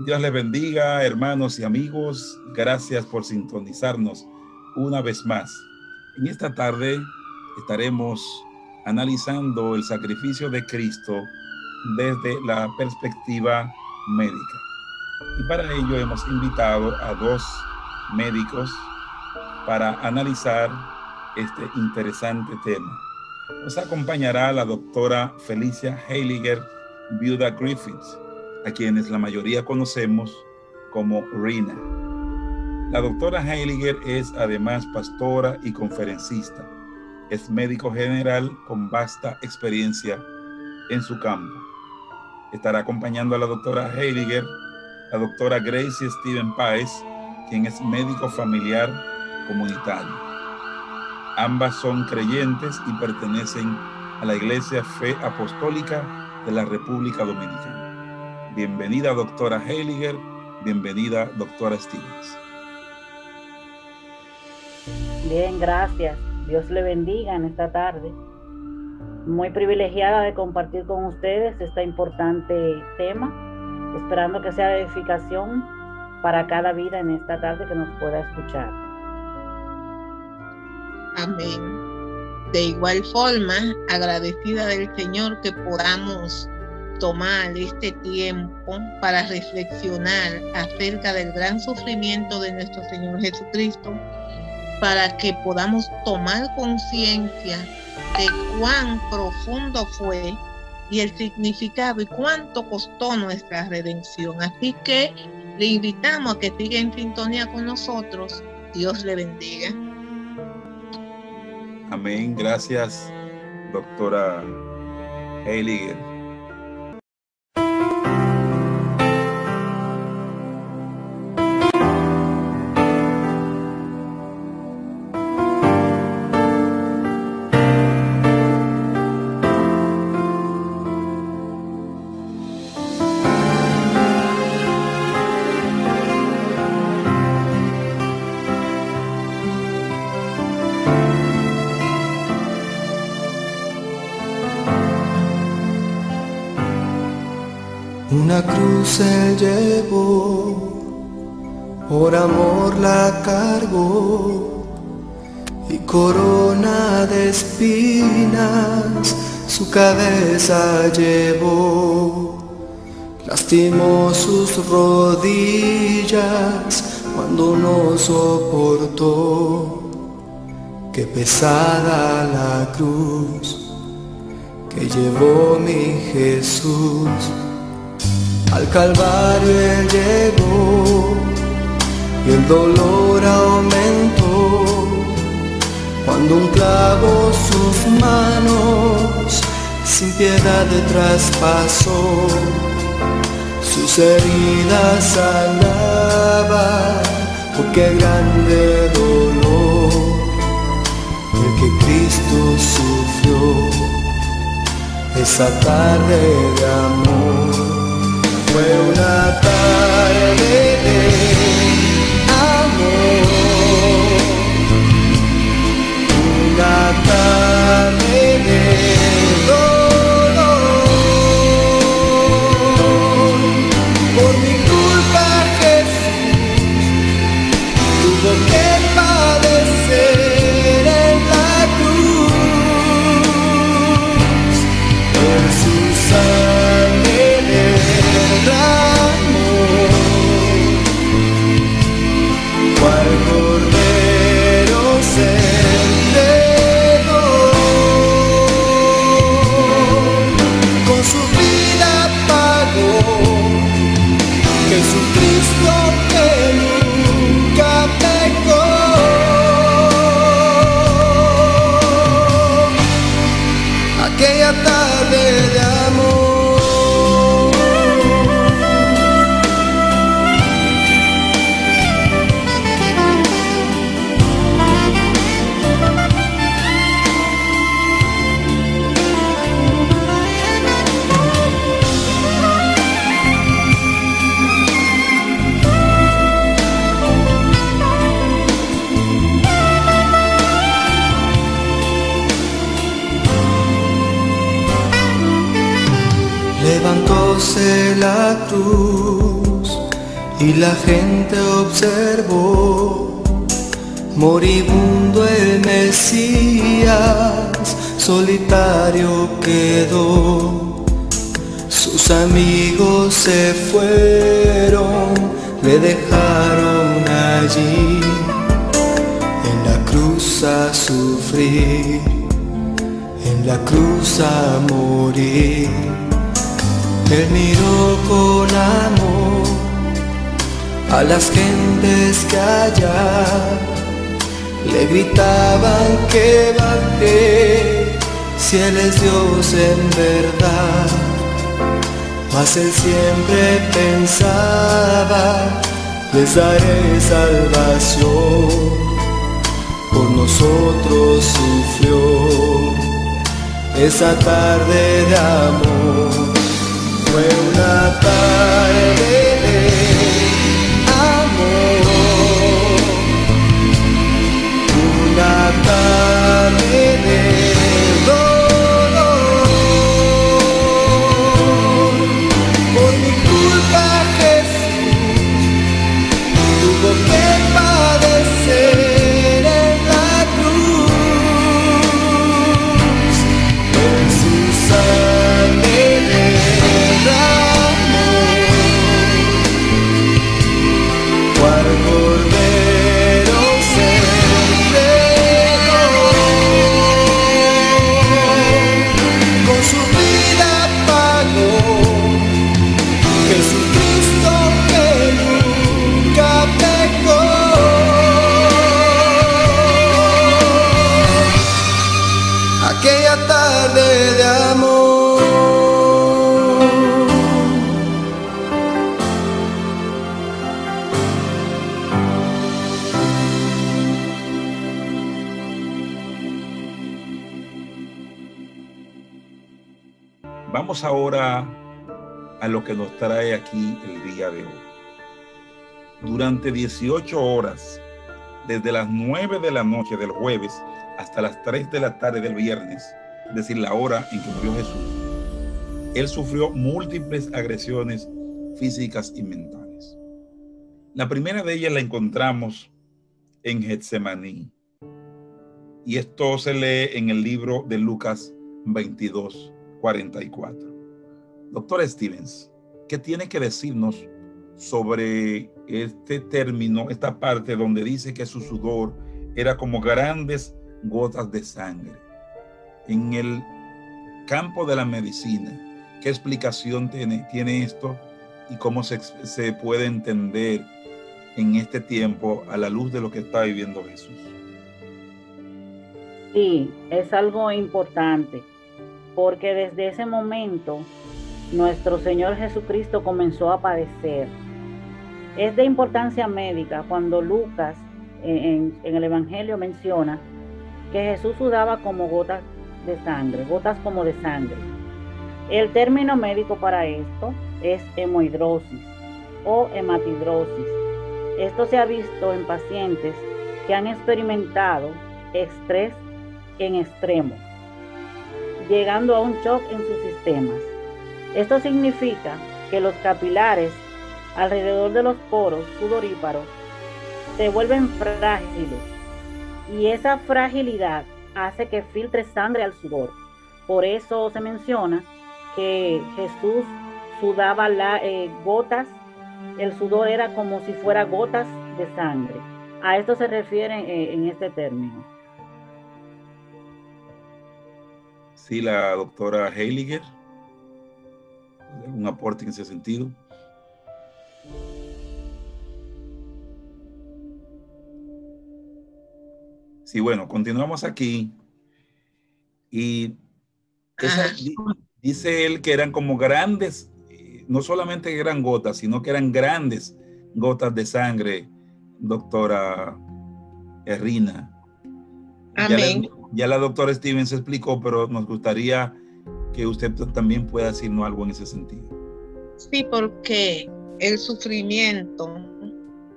Dios les bendiga, hermanos y amigos. Gracias por sintonizarnos una vez más. En esta tarde estaremos analizando el sacrificio de Cristo desde la perspectiva médica. Y para ello hemos invitado a dos médicos para analizar este interesante tema. Nos acompañará la doctora Felicia Heiliger, viuda Griffiths, a quienes la mayoría conocemos como Rina. La doctora Heiliger es además pastora y conferencista. Es médico general con vasta experiencia en su campo. Estará acompañando a la doctora Heiliger la doctora Gracie Steven Páez, quien es médico familiar comunitario. Ambas son creyentes y pertenecen a la Iglesia Fe Apostólica de la República Dominicana. Bienvenida, doctora Heiliger. Bienvenida, doctora Stevens. Bien, gracias. Dios le bendiga en esta tarde. Muy privilegiada de compartir con ustedes este importante tema, esperando que sea de edificación para cada vida en esta tarde que nos pueda escuchar. Amén. De igual forma, agradecida del Señor que podamos tomar este tiempo para reflexionar acerca del gran sufrimiento de nuestro Señor Jesucristo, para que podamos tomar conciencia de cuán profundo fue y el significado y cuánto costó nuestra redención. Así que le invitamos a que siga en sintonía con nosotros. Dios le bendiga. Amén. Gracias, doctora Heiliger. Se llevó, por amor la cargó, y corona de espinas su cabeza llevó. Lastimó sus rodillas cuando no soportó. Qué pesada la cruz que llevó mi Jesús. Al Calvario él llegó y el dolor aumentó cuando un clavo sus manos sin piedad de traspasó. Sus heridas sanaba, porque grande dolor el que Cristo sufrió esa tarde de amor fue una tarde la cruz, y la gente observó. Moribundo el Mesías, solitario quedó. Sus amigos se fueron, le dejaron allí en la cruz a sufrir, en la cruz a morir. Él miró con amor a las gentes que allá le gritaban que baje si Él es Dios en verdad. Mas Él siempre pensaba, les daré salvación, por nosotros sufrió esa tarde de amor. Fue una tarde lo que nos trae aquí el día de hoy. Durante 18 horas, desde las 9 de la noche del jueves hasta las 3 de la tarde del viernes, es decir, la hora en que murió Jesús, él sufrió múltiples agresiones físicas y mentales. La primera de ellas la encontramos en Getsemaní. Y esto se lee en el libro de Lucas 22, 44. Doctor Stevens, ¿qué tiene que decirnos sobre este término, esta parte donde dice que su sudor era como grandes gotas de sangre? En el campo de la medicina, ¿qué explicación tiene, tiene esto y cómo se, se puede entender en este tiempo a la luz de lo que está viviendo Jesús? Sí, es algo importante, porque desde ese momento nuestro Señor Jesucristo comenzó a padecer. Es de importancia médica cuando Lucas en, el Evangelio menciona que Jesús sudaba como gotas de sangre, gotas como de sangre. El término médico para esto es hemohidrosis o hematidrosis. Esto se ha visto en pacientes que han experimentado estrés en extremo, llegando a un shock en sus sistemas. Esto significa que los capilares alrededor de los poros sudoríparos se vuelven frágiles y esa fragilidad hace que filtre sangre al sudor. Por eso se menciona que Jesús sudaba eh, gotas, el sudor era como si fuera gotas de sangre. A esto se refiere eh, en este término. Sí, la doctora Heiliger, un aporte en ese sentido. Sí, bueno, continuamos aquí. Y esa, dice él que eran como grandes, no solamente eran gotas, sino que eran grandes gotas de sangre, doctora Errina. Amén. Ya la, ya la doctora Stevens explicó, pero nos gustaría que usted también pueda decirnos algo en ese sentido. Sí, porque el sufrimiento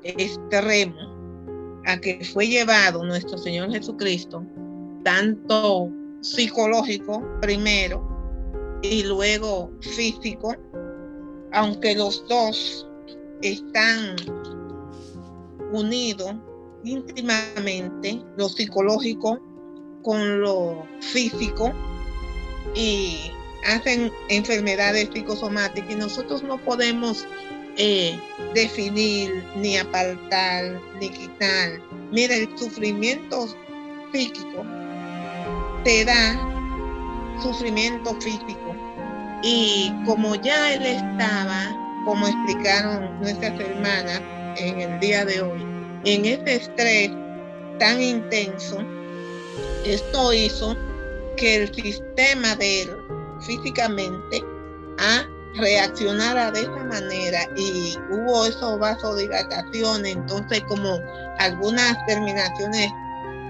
extremo a que fue llevado nuestro Señor Jesucristo, tanto psicológico primero y luego físico, aunque los dos están unidos íntimamente lo psicológico con lo físico y hacen enfermedades psicosomáticas y nosotros no podemos eh, definir, ni apartar, ni quitar. Mira, el sufrimiento físico te da sufrimiento físico. Y como ya él estaba, como explicaron nuestras hermanas en el día de hoy, en ese estrés tan intenso, esto hizo que el sistema de él físicamente a reaccionara de esa manera y hubo esos vasodilatación, entonces como algunas terminaciones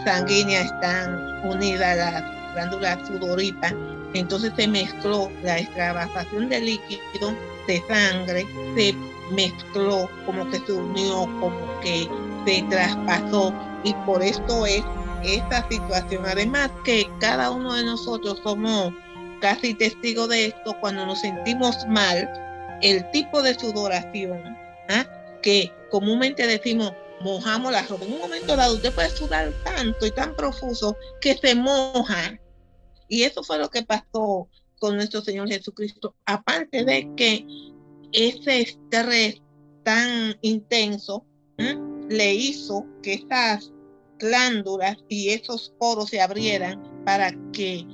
sanguíneas están unidas a las glándulas sudoríparas, entonces se mezcló la extravasación de líquido de sangre, se mezcló, como que se unió, como que se traspasó y por esto es esta situación. Además que cada uno de nosotros somos casi testigo de esto cuando nos sentimos mal, el tipo de sudoración, ¿ah? que comúnmente decimos, mojamos la ropa. En un momento dado, usted puede sudar tanto y tan profuso que se moja. Y eso fue lo que pasó con nuestro Señor Jesucristo. Aparte de que ese estrés tan intenso le hizo que estas glándulas y esos poros se abrieran para que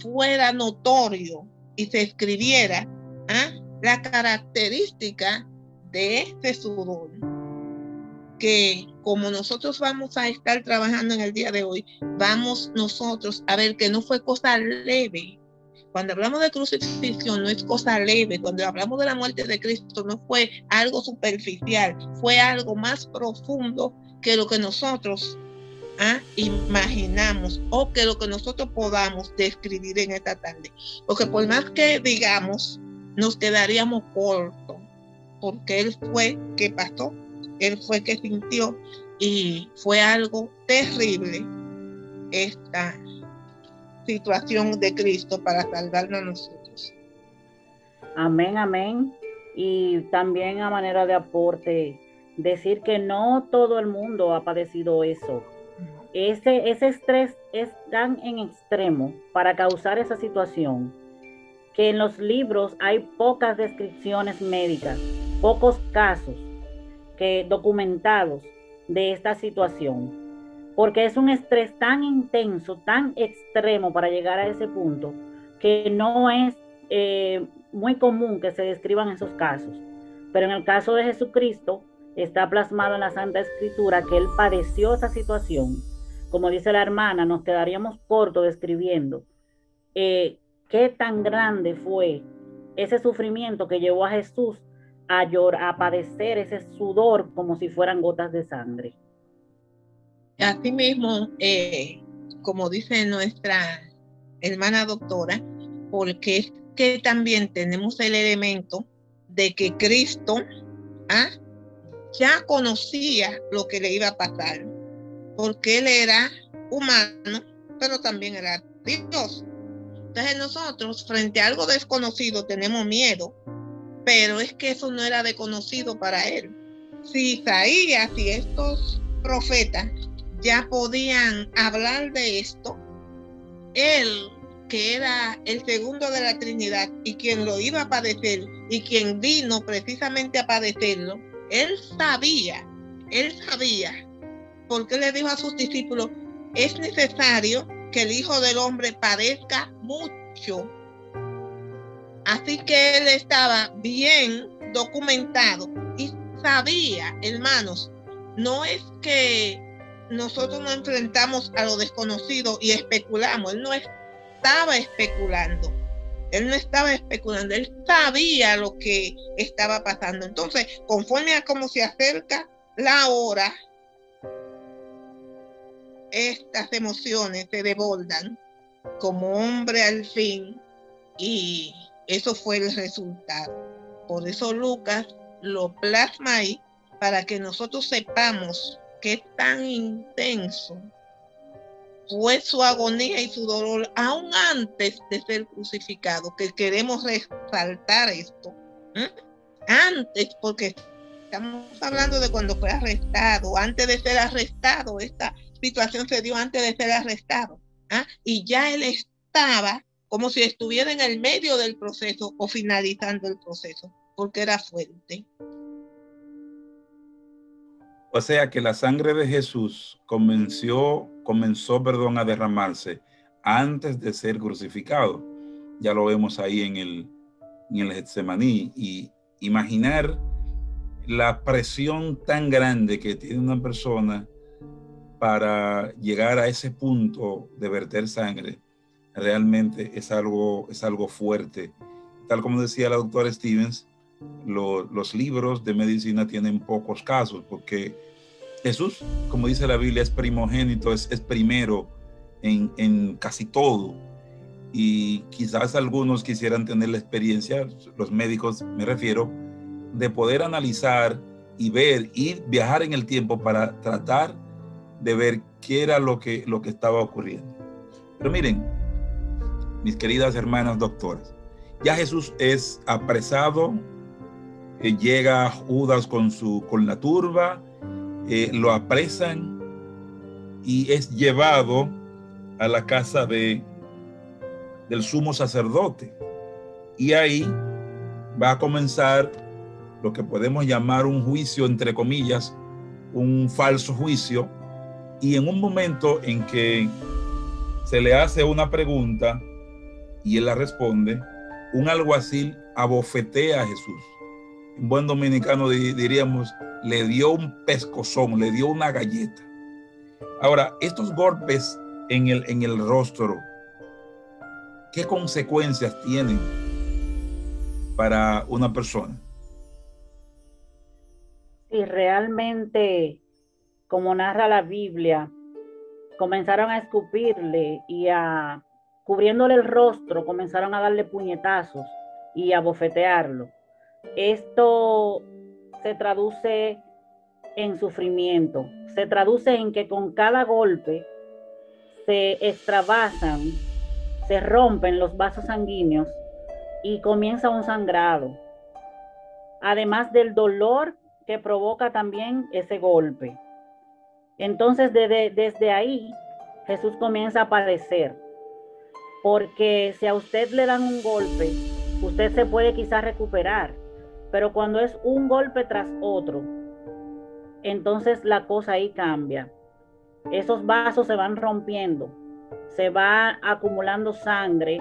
fuera notorio y se escribiera ¿ah? la característica de este sudor, que como nosotros vamos a estar trabajando en el día de hoy, vamos nosotros a ver que no fue cosa leve. Cuando hablamos de crucifixión no es cosa leve, cuando hablamos de la muerte de Cristo no fue algo superficial, fue algo más profundo que lo que nosotros imaginamos o que lo que nosotros podamos describir en esta tarde. Porque por más que digamos, nos quedaríamos cortos, porque Él fue que pasó, Él fue que sintió y fue algo terrible esta situación de Cristo para salvarnos a nosotros. Amén, amén. Y también a manera de aporte, decir que no todo el mundo ha padecido eso ese, ese estrés es tan en extremo para causar esa situación que en los libros hay pocas descripciones médicas, pocos casos que documentados de esta situación, porque es un estrés tan intenso, tan extremo para llegar a ese punto, que no es eh, muy común que se describan esos casos. Pero en el caso de Jesucristo, está plasmado en la Santa Escritura que él padeció esa situación como dice la hermana, nos quedaríamos cortos describiendo eh, qué tan grande fue ese sufrimiento que llevó a Jesús a, llorar, a padecer ese sudor como si fueran gotas de sangre. Asimismo, eh, como dice nuestra hermana doctora, porque que también tenemos el elemento de que Cristo ¿ah? Ya conocía lo que le iba a pasar porque él era humano, pero también era Dios. Entonces nosotros frente a algo desconocido tenemos miedo, pero es que eso no era desconocido para él. Si Isaías y estos profetas ya podían hablar de esto, él que era el segundo de la Trinidad y quien lo iba a padecer y quien vino precisamente a padecerlo, él sabía, él sabía porque le dijo a sus discípulos, es necesario que el Hijo del Hombre padezca mucho. Así que él estaba bien documentado y sabía, hermanos, no es que nosotros nos enfrentamos a lo desconocido y especulamos, él no estaba especulando. Él no estaba especulando, él sabía lo que estaba pasando. Entonces, conforme a cómo se acerca la hora, estas emociones se devoldan como hombre al fin y eso fue el resultado. Por eso Lucas lo plasma ahí para que nosotros sepamos qué tan intenso fue su agonía y su dolor aún antes de ser crucificado, que queremos resaltar esto. Antes, porque Estamos hablando de cuando fue arrestado, antes de ser arrestado, esta situación se dio antes de ser arrestado. ¿ah? Y ya él estaba como si estuviera en el medio del proceso o finalizando el proceso, porque era fuerte. O sea que la sangre de Jesús comenzó, comenzó perdón, a derramarse antes de ser crucificado. Ya lo vemos ahí en el, en el Getsemaní. Y imaginar la presión tan grande que tiene una persona para llegar a ese punto de verter sangre, realmente es algo, es algo fuerte. Tal como decía la doctora Stevens, los libros de medicina tienen pocos casos porque Jesús, como dice la Biblia, es primogénito, es, es primero en, en casi todo. Y quizás algunos quisieran tener la experiencia, los médicos me refiero, de poder analizar y ver y viajar en el tiempo para tratar de ver qué era lo que, lo que estaba ocurriendo. Pero miren, mis queridas hermanas doctoras, ya Jesús es apresado, eh, llega Judas con, su, con la turba, eh, lo apresan y es llevado a la casa de, del sumo sacerdote. Y ahí va a comenzar lo que podemos llamar un juicio, entre comillas, un falso juicio, y en un momento en que se le hace una pregunta y él la responde, un alguacil abofetea a Jesús. En buen dominicano diríamos, le dio un pescozón, le dio una galleta. Ahora, estos golpes en el, en el rostro, ¿qué consecuencias tienen para una persona? si realmente, como narra la Biblia, comenzaron a escupirle y a, cubriéndole el rostro, comenzaron a darle puñetazos y a bofetearlo. Esto se traduce en sufrimiento, se traduce en que con cada golpe se extravasan, se rompen los vasos sanguíneos y comienza un sangrado. Además del dolor que provoca también ese golpe. Entonces desde, desde ahí Jesús comienza a padecer, porque si a usted le dan un golpe, usted se puede quizás recuperar, pero cuando es un golpe tras otro, entonces la cosa ahí cambia. Esos vasos se van rompiendo, se va acumulando sangre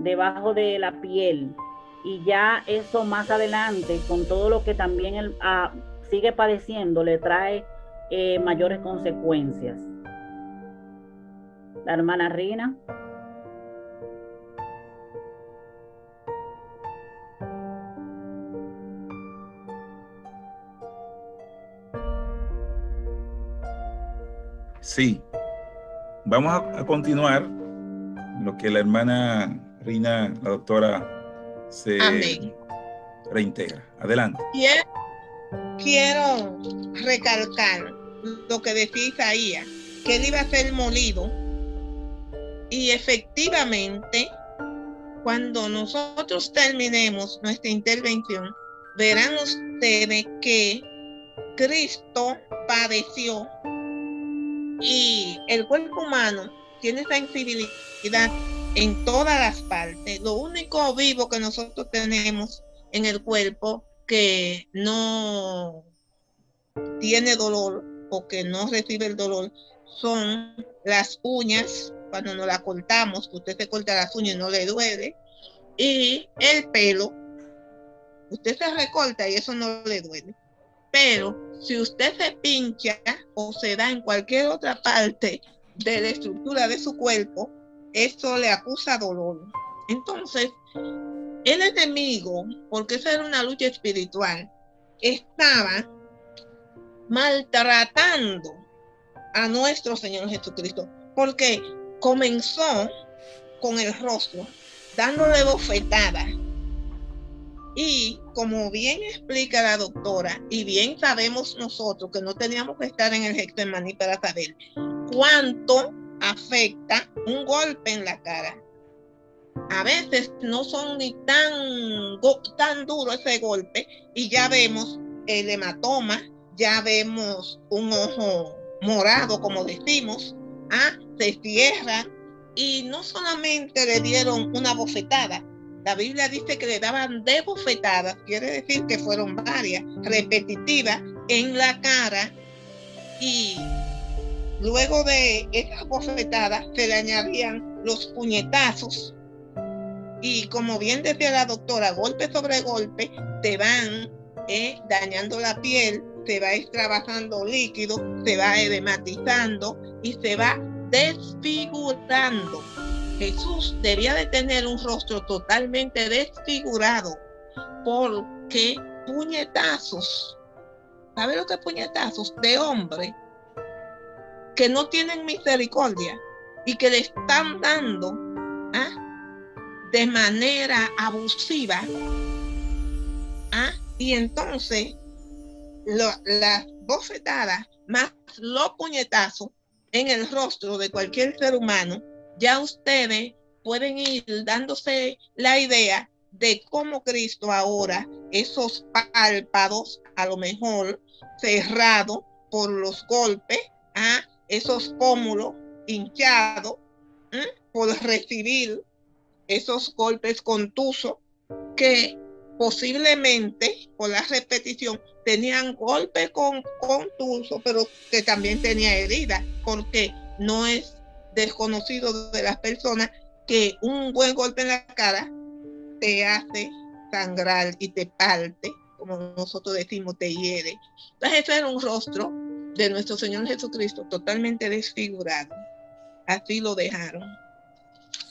debajo de la piel y ya eso más adelante, con todo lo que también él ah, sigue padeciendo, le trae eh, mayores consecuencias. La hermana Rina. Sí, vamos a, continuar lo que la hermana Rina, la doctora se reintegra. Adelante. Quiero, recalcar lo que decía Isaías, que él iba a ser molido. Y efectivamente, cuando nosotros terminemos nuestra intervención, verán ustedes que Cristo padeció y el cuerpo humano tiene sensibilidad en todas las partes. Lo único vivo que nosotros tenemos en el cuerpo que no tiene dolor o que no recibe el dolor son las uñas, cuando nos la cortamos, usted se corta las uñas y no le duele, y el pelo, usted se recorta y eso no le duele. Pero si usted se pincha o se da en cualquier otra parte de la estructura de su cuerpo, esto le acusa dolor. Entonces, el enemigo, porque esa era una lucha espiritual, estaba maltratando a nuestro Señor Jesucristo, porque comenzó con el rostro, dándole bofetada. Y como bien explica la doctora, y bien sabemos nosotros que no teníamos que estar en el Getsemaní para saber cuánto afecta un golpe en la cara. A veces no son ni tan, tan duro ese golpe y ya vemos el hematoma, ya vemos un ojo morado, como decimos, ¿ah? se cierra y no solamente le dieron una bofetada, la Biblia dice que le daban de bofetadas, quiere decir que fueron varias, repetitivas, en la cara y luego de esas bofetadas se le añadían los puñetazos y como bien decía la doctora, golpe sobre golpe te van eh, dañando la piel, se va extravasando líquido, se va edematizando y se va desfigurando. Jesús debía de tener un rostro totalmente desfigurado porque puñetazos, ¿sabe lo que puñetazos? De hombre que no tienen misericordia y que le están dando ¿ah? de manera abusiva. ¿ah? Y entonces las bofetadas más los puñetazos en el rostro de cualquier ser humano, ya ustedes pueden ir dándose la idea de cómo Cristo ahora, esos párpados a lo mejor cerrados por los golpes, ¿ah? esos pómulos hinchados por recibir esos golpes contusos que posiblemente por la repetición tenían golpe con contuso, pero que también tenía herida, porque no es desconocido de las personas que un buen golpe en la cara te hace sangrar y te parte, como nosotros decimos, te hiere. Entonces, ese era un rostro de nuestro Señor Jesucristo totalmente desfigurado. Así lo dejaron.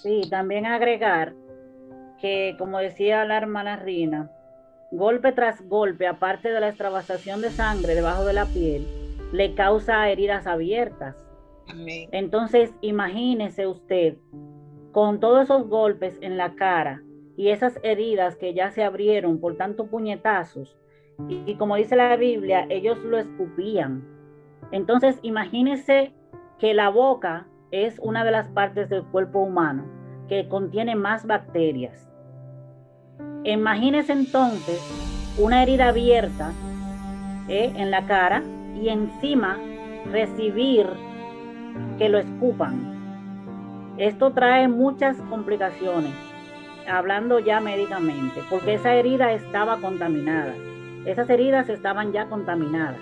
Sí, también agregar que, como decía la hermana Rina, golpe tras golpe, aparte de la extravasación de sangre debajo de la piel, le causa heridas abiertas. Entonces, imagínese usted con todos esos golpes en la cara y esas heridas que ya se abrieron por tantos puñetazos. Y, como dice la Biblia, ellos lo escupían. Entonces, imagínese que la boca es una de las partes del cuerpo humano que contiene más bacterias. Imagínese entonces una herida abierta ¿eh? en la cara y encima recibir que lo escupan. Esto trae muchas complicaciones, hablando ya médicamente, porque esa herida estaba contaminada. Esas heridas estaban ya contaminadas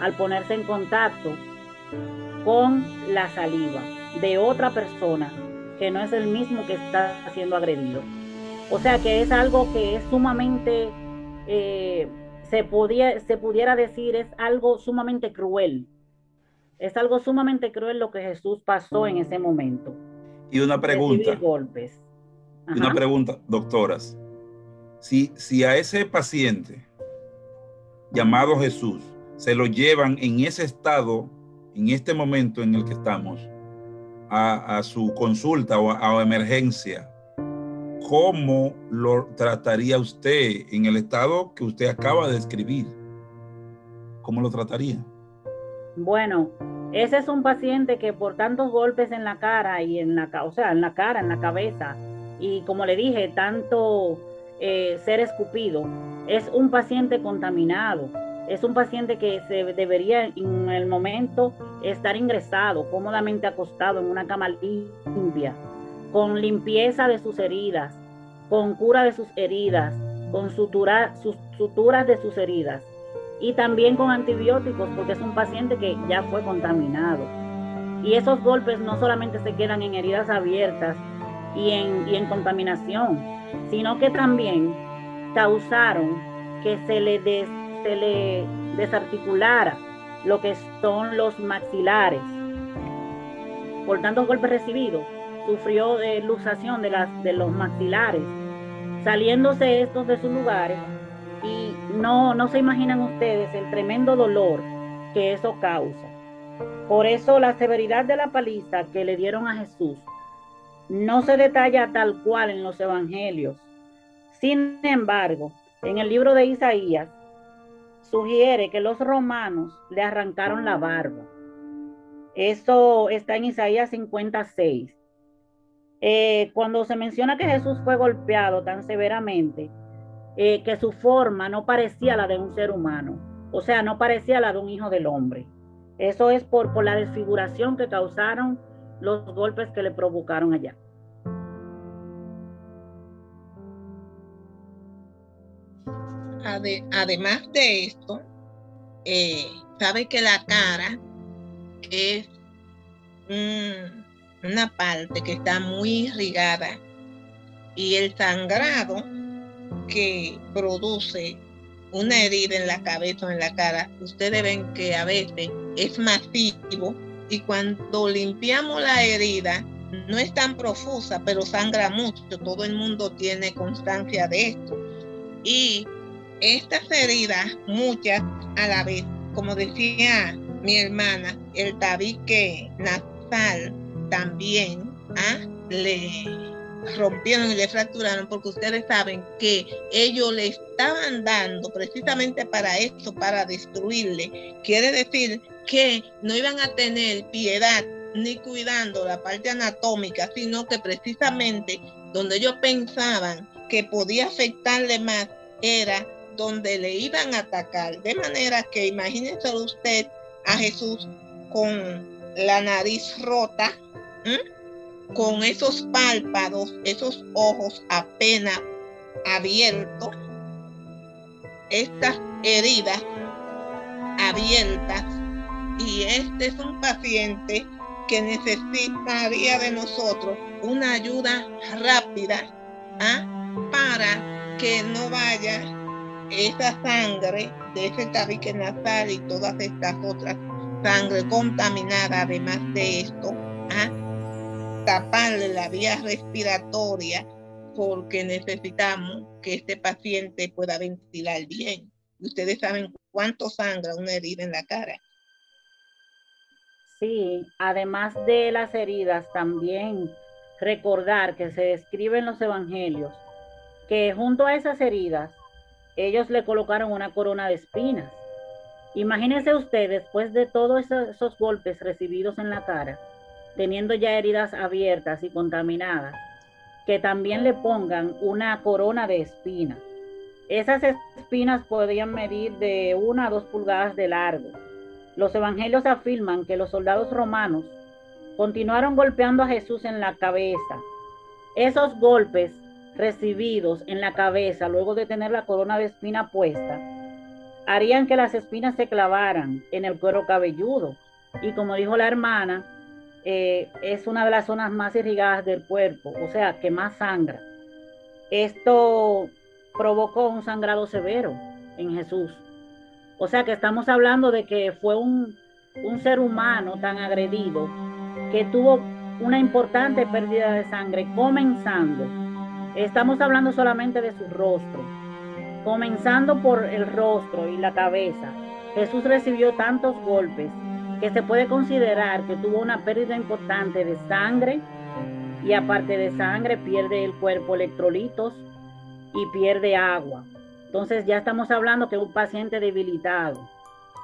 al ponerse en contacto con la saliva de otra persona que no es el mismo que está siendo agredido. O sea que es algo que es sumamente, eh, se, podía, se pudiera decir, es algo sumamente cruel. Es algo sumamente cruel lo que Jesús pasó en ese momento. Y una pregunta. Golpes. Una pregunta, doctoras. Si, si a ese paciente llamado Jesús se lo llevan en ese estado, en este momento en el que estamos, a, su consulta o a emergencia, ¿cómo lo trataría usted en el estado que usted acaba de describir? ¿Cómo lo trataría? Bueno, ese es un paciente que por tantos golpes en la cara y en la, o sea, en la cara, en la cabeza, y como le dije, tanto eh, ser escupido, es un paciente contaminado. Es un paciente que se debería en el momento estar ingresado, cómodamente acostado en una cama limpia, con limpieza de sus heridas, con cura de sus heridas, con sutura, suturas de sus heridas y también con antibióticos porque es un paciente que ya fue contaminado. Y esos golpes no solamente se quedan en heridas abiertas y en, y en contaminación, sino que también causaron que se le, se le desarticulara lo que son los maxilares. Por tantos golpes recibidos, sufrió de luxación de, las, de los maxilares, saliéndose estos de sus lugares no, no se imaginan ustedes el tremendo dolor que eso causa. Por eso la severidad de la paliza que le dieron a Jesús no se detalla tal cual en los evangelios. Sin embargo, en el libro de Isaías sugiere que los romanos le arrancaron la barba. Eso está en Isaías 56. Eh, cuando se menciona que Jesús fue golpeado tan severamente, eh, que su forma no parecía la de un ser humano, o sea, no parecía la de un hijo del hombre. Eso es por, por la desfiguración que causaron los golpes que le provocaron allá. además de esto, eh, sabe que la cara es una parte que está muy irrigada y el sangrado que produce una herida en la cabeza o en la cara, ustedes ven que a veces es masivo y cuando limpiamos la herida no es tan profusa, pero sangra mucho. Todo el mundo tiene constancia de esto. Y estas heridas, muchas a la vez, como decía mi hermana, el tabique nasal también ¿ah? le rompieron y le fracturaron porque ustedes saben que ellos le estaban dando precisamente para esto, para destruirle. Quiere decir que no iban a tener piedad ni cuidando la parte anatómica, sino que precisamente donde ellos pensaban que podía afectarle más era donde le iban a atacar. De manera que imagínese usted a Jesús con la nariz rota, con esos párpados, esos ojos apenas abiertos, estas heridas abiertas. Y este es un paciente que necesitaría de nosotros una ayuda rápida ¿ah? para que no vaya esa sangre de ese tabique nasal y todas estas otras sangre contaminada, además de esto, a taparle la vía respiratoria porque necesitamos que este paciente pueda ventilar bien. Ustedes saben cuánto sangra una herida en la cara. Sí, además de las heridas, también recordar que se describe en los evangelios que junto a esas heridas ellos le colocaron una corona de espinas. Imagínense usted, después de todos esos, golpes recibidos en la cara, teniendo ya heridas abiertas y contaminadas, que también le pongan una corona de espinas. Esas espinas podían medir de una a dos pulgadas de largo. Los evangelios afirman que los soldados romanos continuaron golpeando a Jesús en la cabeza. Esos golpes recibidos en la cabeza luego de tener la corona de espina puesta, harían que las espinas se clavaran en el cuero cabelludo. Y como dijo la hermana, eh, es una de las zonas más irrigadas del cuerpo, o sea, que más sangra. Esto provocó un sangrado severo en Jesús. O sea que estamos hablando de que fue un, un ser humano tan agredido que tuvo una importante pérdida de sangre comenzando Estamos hablando solamente de su rostro. Comenzando por el rostro y la cabeza, Jesús recibió tantos golpes que se puede considerar que tuvo una pérdida importante de sangre y aparte de sangre pierde el cuerpo electrolitos y pierde agua. Entonces ya estamos hablando que un paciente debilitado,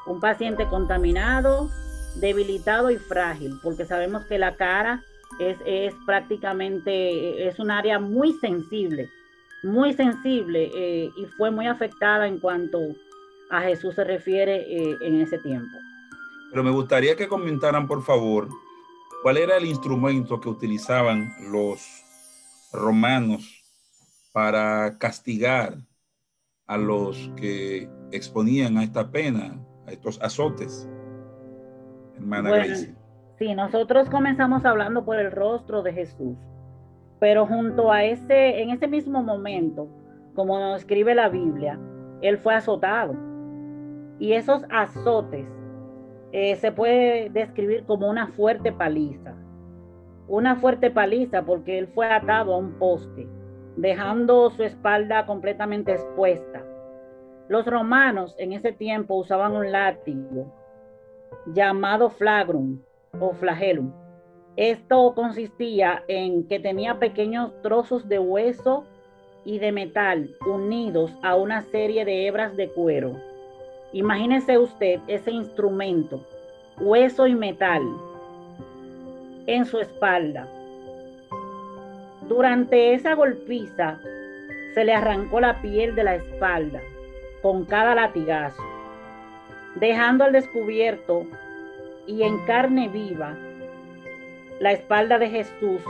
un paciente contaminado, debilitado y frágil, porque sabemos que la cara es, prácticamente, es un área muy sensible, muy sensible eh, y fue muy afectada en cuanto a Jesús se refiere eh, en ese tiempo. Pero me gustaría que comentaran, por favor, cuál era el instrumento que utilizaban los romanos para castigar a los que exponían a esta pena, a estos azotes. Hermana Gracie. Sí, nosotros comenzamos hablando por el rostro de Jesús, pero junto a ese, en ese mismo momento, como nos escribe la Biblia, él fue azotado. Y esos azotes eh, se puede describir como una fuerte paliza. Una fuerte paliza porque él fue atado a un poste, dejando su espalda completamente expuesta. Los romanos en ese tiempo usaban un látigo llamado flagrum, o flagelum. Esto consistía en que tenía pequeños trozos de hueso y de metal unidos a una serie de hebras de cuero. Imagínese usted ese instrumento, hueso y metal, en su espalda. Durante esa golpiza se le arrancó la piel de la espalda con cada latigazo, dejando al descubierto y en carne viva la espalda de Jesús,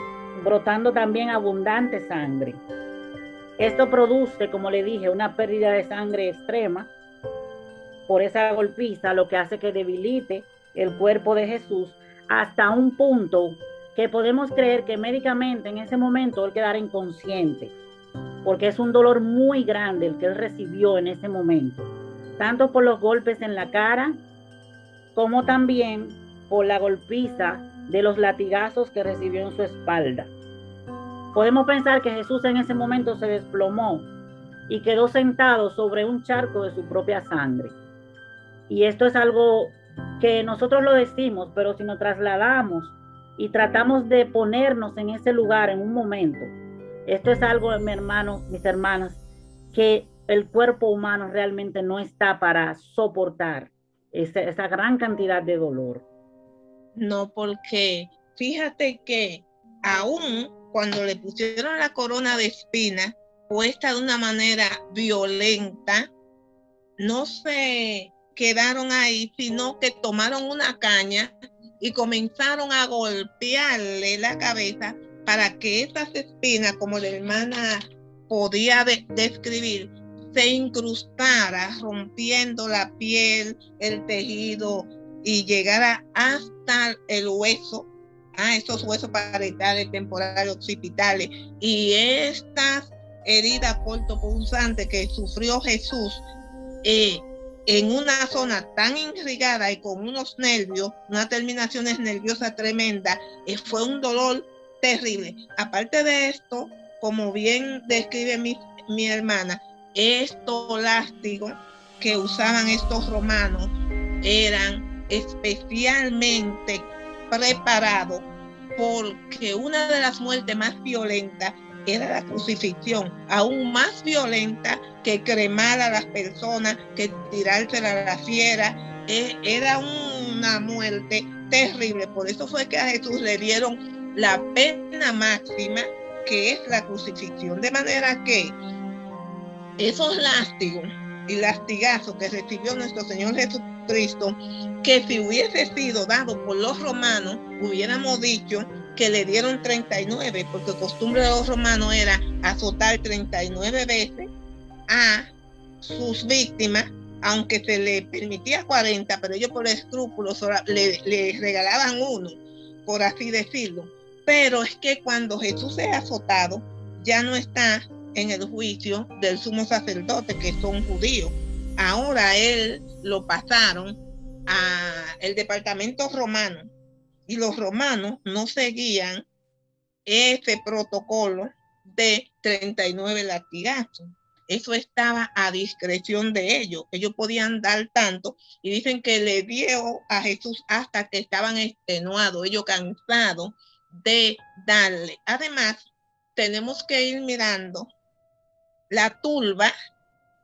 brotando también abundante sangre. Esto produce, como le dije, una pérdida de sangre extrema por esa golpiza, lo que hace que debilite el cuerpo de Jesús hasta un punto que podemos creer que médicamente en ese momento él quedara inconsciente, porque es un dolor muy grande el que él recibió en ese momento, tanto por los golpes en la cara como también por la golpiza de los latigazos que recibió en su espalda. Podemos pensar que Jesús en ese momento se desplomó y quedó sentado sobre un charco de su propia sangre. Y esto es algo que nosotros lo decimos, pero si nos trasladamos y tratamos de ponernos en ese lugar en un momento, esto es algo, mi hermano, mis hermanas, que el cuerpo humano realmente no está para soportar esa, esa gran cantidad de dolor. No, porque fíjate que aún cuando le pusieron la corona de espinas, puesta de una manera violenta, no se quedaron ahí, sino que tomaron una caña y comenzaron a golpearle la cabeza para que esas espinas, como la hermana podía describir, se incrustara rompiendo la piel, el tejido y llegara hasta el hueso a esos huesos parietales, temporales, occipitales. Y estas heridas cortopunzantes que sufrió Jesús eh, en una zona tan irrigada y con unos nervios, unas terminaciones nerviosas tremendas, eh, fue un dolor terrible. Aparte de esto, como bien describe mi, mi hermana, estos látigos que usaban estos romanos eran especialmente preparado porque una de las muertes más violentas era la crucifixión, aún más violenta que cremar a las personas, que tirársela a la fiera. E, era una muerte terrible. Por eso fue que a Jesús le dieron la pena máxima, que es la crucifixión. De manera que esos lástigos y lastigazos que recibió nuestro Señor Jesucristo que si hubiese sido dado por los romanos, hubiéramos dicho que le dieron 39, porque costumbre de los romanos era azotar 39 veces a sus víctimas, aunque se le permitía 40, pero ellos por escrúpulos le, le regalaban uno, por así decirlo. Pero es que cuando Jesús es azotado, ya no está en el juicio del sumo sacerdote, que son judíos. Ahora él lo pasaron a el departamento romano y los romanos no seguían ese protocolo de 39 latigazos. Eso estaba a discreción de ellos. Ellos podían dar tanto y dicen que le dio a Jesús hasta que estaban extenuados, ellos cansados de darle. Además, tenemos que ir mirando la turba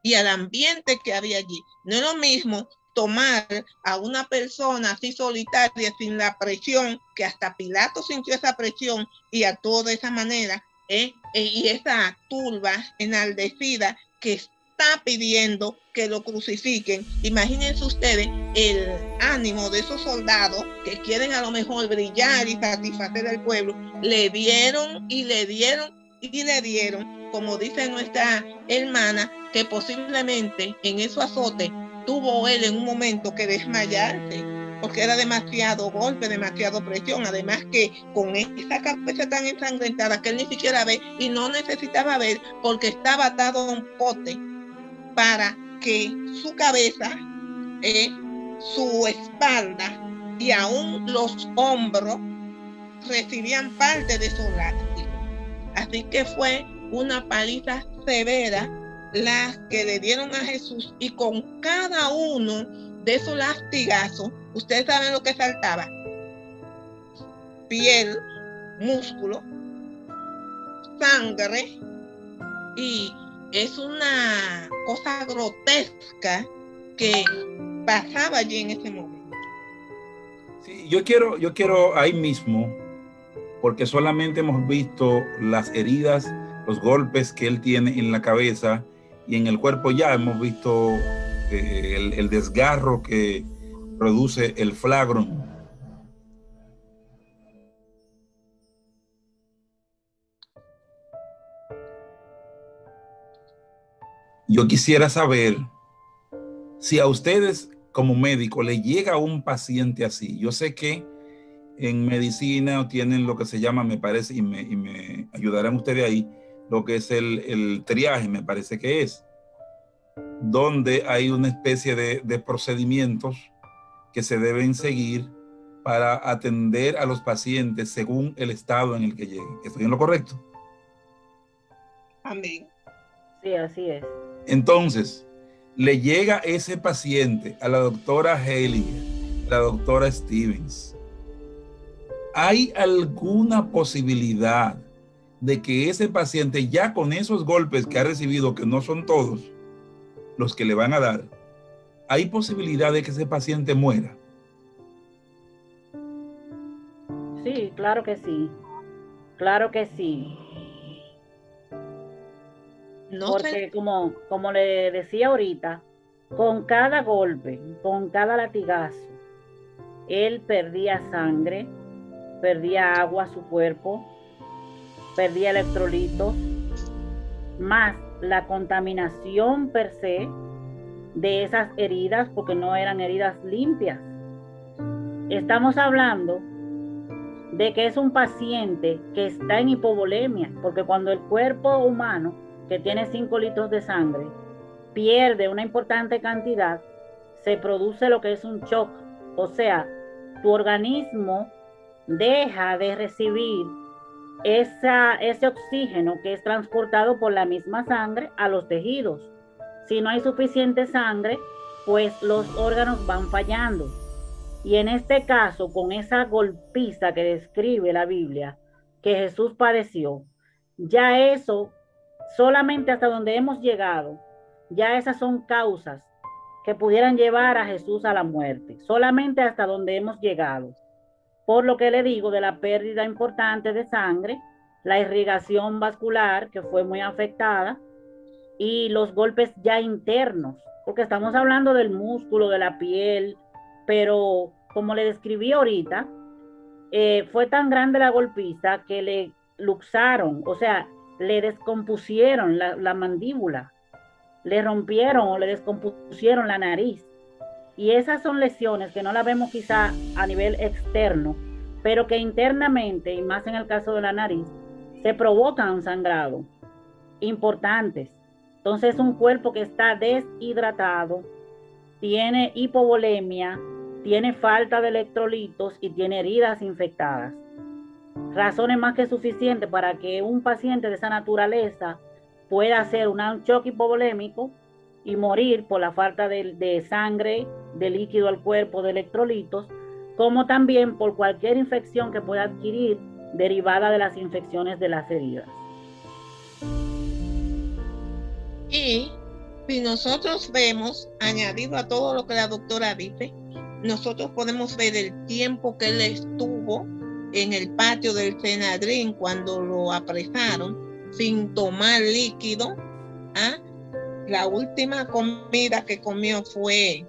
y al ambiente que había allí. No es lo mismo tomar a una persona así solitaria sin la presión, que hasta Pilato sintió esa presión y actuó de esa manera, ¿eh? E, y esa turba enaldecida que está pidiendo que lo crucifiquen. Imagínense ustedes el ánimo de esos soldados que quieren a lo mejor brillar y satisfacer al pueblo. Le dieron y le dieron y le dieron, como dice nuestra hermana, que posiblemente en esos azote tuvo él en un momento que desmayarse, porque era demasiado golpe, demasiado presión, además que con esa cabeza tan ensangrentada que él ni siquiera ve y no necesitaba ver porque estaba atado a un pote para que su cabeza, eh, su espalda y aún los hombros recibían parte de su látigo. Así que fue una paliza severa las que le dieron a Jesús y con cada uno de esos lastigazos, ustedes saben lo que faltaba. Piel, músculo, sangre y es una cosa grotesca que pasaba allí en ese momento. Sí, yo quiero, yo quiero ahí mismo, porque solamente hemos visto las heridas los golpes que él tiene en la cabeza y en el cuerpo ya hemos visto eh, el, desgarro que produce el flagron. Yo quisiera saber si a ustedes como médico le llega un paciente así. Yo sé que en medicina tienen lo que se llama, me parece, y me, y me ayudarán ustedes ahí, lo que es el, el, triaje, me parece que es, donde hay una especie de, de procedimientos que se deben seguir para atender a los pacientes según el estado en el que lleguen. ¿Estoy en lo correcto? Amén. Sí, así es. Entonces, le llega ese paciente a la doctora Haley, la doctora Stevens. ¿Hay alguna posibilidad de que ese paciente ya con esos golpes que ha recibido, que no son todos los que le van a dar, hay posibilidad de que ese paciente muera? Sí, claro que sí. Claro que sí. No Porque sé, como, como le decía ahorita, con cada golpe, con cada latigazo, él perdía sangre, perdía agua a su cuerpo, perdía electrolitos, más la contaminación per se de esas heridas, porque no eran heridas limpias. Estamos hablando de que es un paciente que está en hipovolemia, porque cuando el cuerpo humano que tiene 5 litros de sangre pierde una importante cantidad, se produce lo que es un shock. O sea, tu organismo deja de recibir esa, ese oxígeno que es transportado por la misma sangre a los tejidos. Si no hay suficiente sangre, pues los órganos van fallando. Y en este caso, con esa golpiza que describe la Biblia, que Jesús padeció, ya eso solamente hasta donde hemos llegado, ya esas son causas que pudieran llevar a Jesús a la muerte, solamente hasta donde hemos llegado. Por lo que le digo de la pérdida importante de sangre, la irrigación vascular que fue muy afectada y los golpes ya internos, porque estamos hablando del músculo, de la piel, pero como le describí ahorita, eh, fue tan grande la golpiza que le luxaron, o sea, le descompusieron la, la, mandíbula, le rompieron o le descompusieron la nariz. Y esas son lesiones que no las vemos quizá a nivel externo, pero que internamente, y más en el caso de la nariz, se provocan sangrado importantes. Entonces es un cuerpo que está deshidratado, tiene hipovolemia, tiene falta de electrolitos y tiene heridas infectadas razones más que suficientes para que un paciente de esa naturaleza pueda hacer un choque hipovolémico y morir por la falta de, de, sangre, de líquido al cuerpo, de electrolitos, como también por cualquier infección que pueda adquirir derivada de las infecciones de las heridas. Y si nosotros vemos, añadido a todo lo que la doctora dice, nosotros podemos ver el tiempo que él estuvo en el patio del Senadrín cuando lo apresaron sin tomar líquido. ¿ah? La última comida que comió fue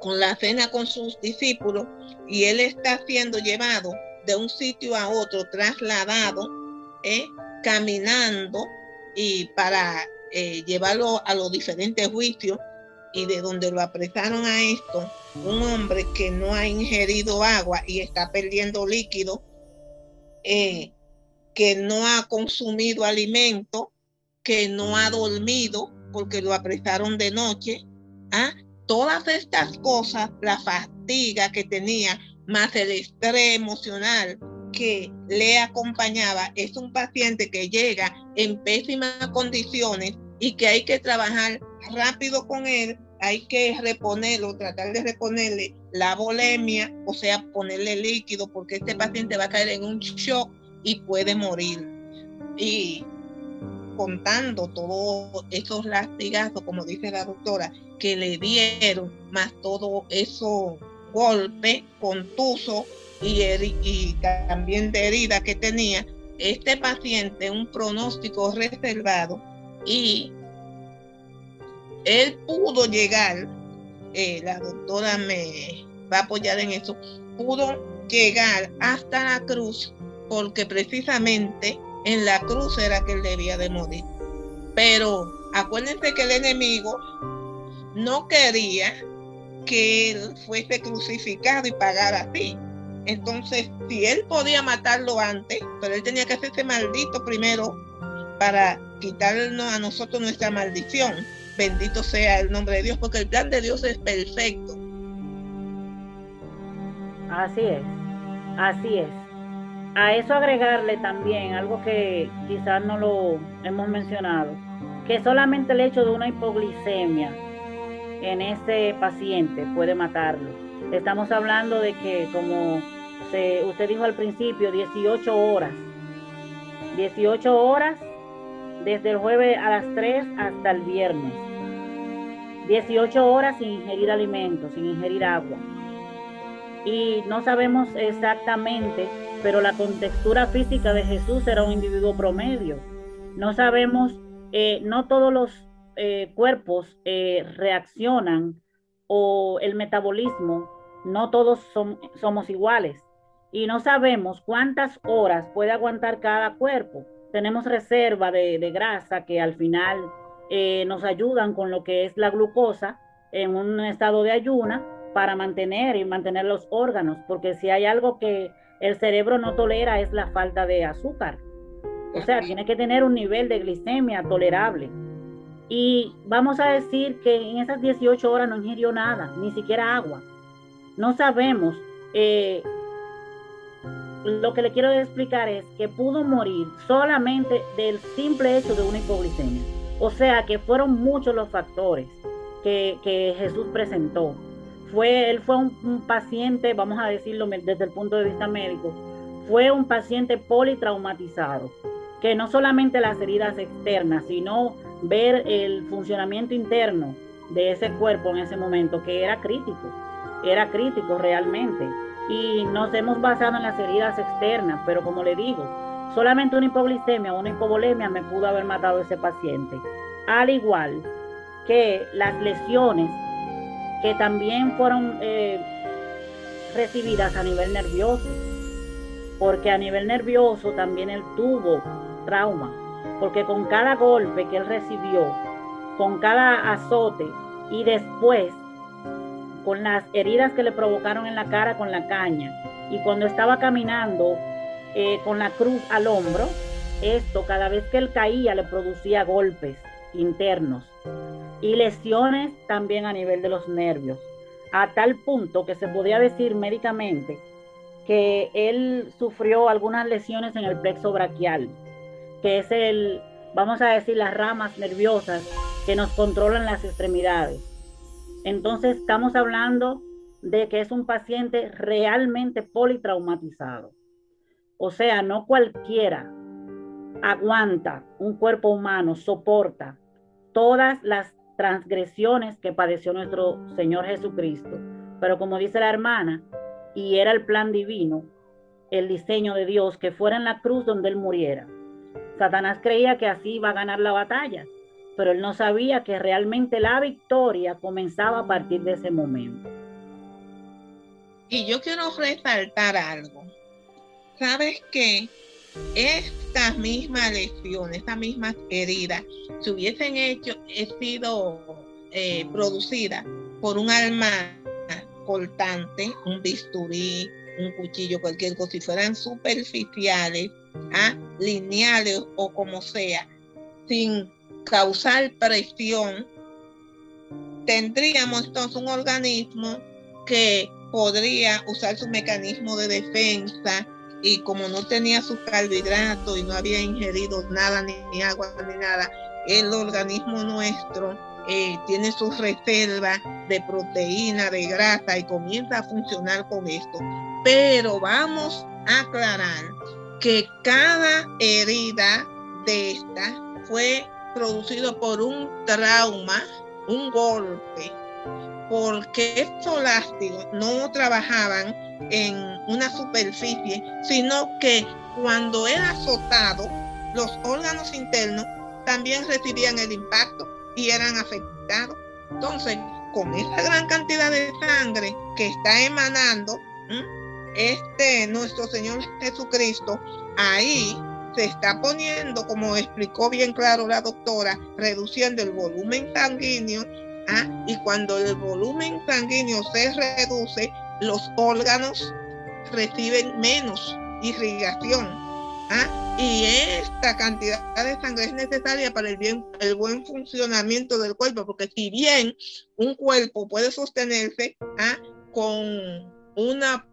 con la cena con sus discípulos y él está siendo llevado de un sitio a otro, trasladado, ¿eh? caminando y para eh, llevarlo a los diferentes juicios y de donde lo apresaron a esto, un hombre que no ha ingerido agua y está perdiendo líquido, eh, que no ha consumido alimento, que no ha dormido porque lo apresaron de noche, ¿ah? todas estas cosas, la fatiga que tenía, más el estrés emocional que le acompañaba, es un paciente que llega en pésimas condiciones y que hay que trabajar rápido con él, hay que reponerlo, tratar de reponerle la bolemia, o sea, ponerle líquido, porque este paciente va a caer en un shock y puede morir. Y contando todos esos lastigazos, como dice la doctora, que le dieron, más todo eso golpe contuso y, también de herida que tenía, este paciente un pronóstico reservado y él pudo llegar, eh, la doctora me va a apoyar en eso, pudo llegar hasta la cruz porque precisamente en la cruz era que él debía de morir. Pero acuérdense que el enemigo no quería que él fuese crucificado y pagara así. Entonces, si él podía matarlo antes, pero él tenía que hacerse maldito primero para quitarnos a nosotros nuestra maldición. Bendito sea el nombre de Dios, porque el plan de Dios es perfecto. Así es, así es. A eso agregarle también algo que quizás no lo hemos mencionado, que solamente el hecho de una hipoglicemia en ese paciente puede matarlo. Estamos hablando de que, como se, usted dijo al principio, 18 horas. 18 horas desde el jueves a las 3 hasta el viernes. 18 horas sin ingerir alimentos, sin ingerir agua. Y no sabemos exactamente, pero la contextura física de Jesús era un individuo promedio. No sabemos, eh, no todos los eh, cuerpos eh, reaccionan o el metabolismo, no todos son, somos iguales. Y no sabemos cuántas horas puede aguantar cada cuerpo. Tenemos reserva de, grasa que al final eh, nos ayudan con lo que es la glucosa en un estado de ayuna para mantener y mantener los órganos, porque si hay algo que el cerebro no tolera es la falta de azúcar. O sea, tiene que tener un nivel de glicemia tolerable. Y vamos a decir que en esas 18 horas no ingirió nada, ni siquiera agua. No sabemos. Eh, lo que le quiero explicar es que pudo morir solamente del simple hecho de una hipoglicemia. O sea que fueron muchos los factores que, Jesús presentó. Fue, él fue un, paciente, vamos a decirlo desde el punto de vista médico, fue un paciente politraumatizado, que no solamente las heridas externas, sino ver el funcionamiento interno de ese cuerpo en ese momento, que era crítico, era crítico realmente. Y nos hemos basado en las heridas externas, pero como le digo, solamente una hipoglicemia una hipovolemia me pudo haber matado a ese paciente. Al igual que las lesiones que también fueron eh, recibidas a nivel nervioso, porque a nivel nervioso también él tuvo trauma porque con cada golpe que él recibió, con cada azote y después con las heridas que le provocaron en la cara con la caña y cuando estaba caminando eh, con la cruz al hombro, esto cada vez que él caía le producía golpes internos y lesiones también a nivel de los nervios, a tal punto que se podía decir médicamente que él sufrió algunas lesiones en el plexo braquial que es el, vamos a decir, las ramas nerviosas que nos controlan las extremidades. Entonces estamos hablando de que es un paciente realmente politraumatizado. O sea, no cualquiera aguanta un cuerpo humano, soporta todas las transgresiones que padeció nuestro Señor Jesucristo. Pero como dice la hermana, y era el plan divino, el diseño de Dios, que fuera en la cruz donde Él muriera. Satanás creía que así iba a ganar la batalla, pero él no sabía que realmente la victoria comenzaba a partir de ese momento. Y yo quiero resaltar algo. ¿Sabes qué? Estas mismas lesiones, estas mismas heridas, se hubiesen hecho, he sido eh, producidas por un alma cortante, un bisturí, un cuchillo, cualquier cosa, si fueran superficiales, ¿ah? lineales o como sea, sin causar presión, tendríamos entonces un organismo que podría usar su mecanismo de defensa y como no tenía su carbohidratos y no había ingerido nada, ni, agua, ni nada, el organismo nuestro eh, tiene sus reservas de proteína, de grasa y comienza a funcionar con esto. Pero vamos a aclarar que cada herida de esta fue producido por un trauma, un golpe porque estos látigos no trabajaban en una superficie, sino que cuando era azotado, los órganos internos también recibían el impacto y eran afectados. Entonces, con esa gran cantidad de sangre que está emanando, este nuestro Señor Jesucristo, ahí se está poniendo, como explicó bien claro la doctora, reduciendo el volumen sanguíneo, ¿ah? y cuando el volumen sanguíneo se reduce, los órganos reciben menos irrigación. ¿ah? Y esta cantidad de sangre es necesaria para el, bien, el buen funcionamiento del cuerpo, porque si bien un cuerpo puede sostenerse ¿ah? con una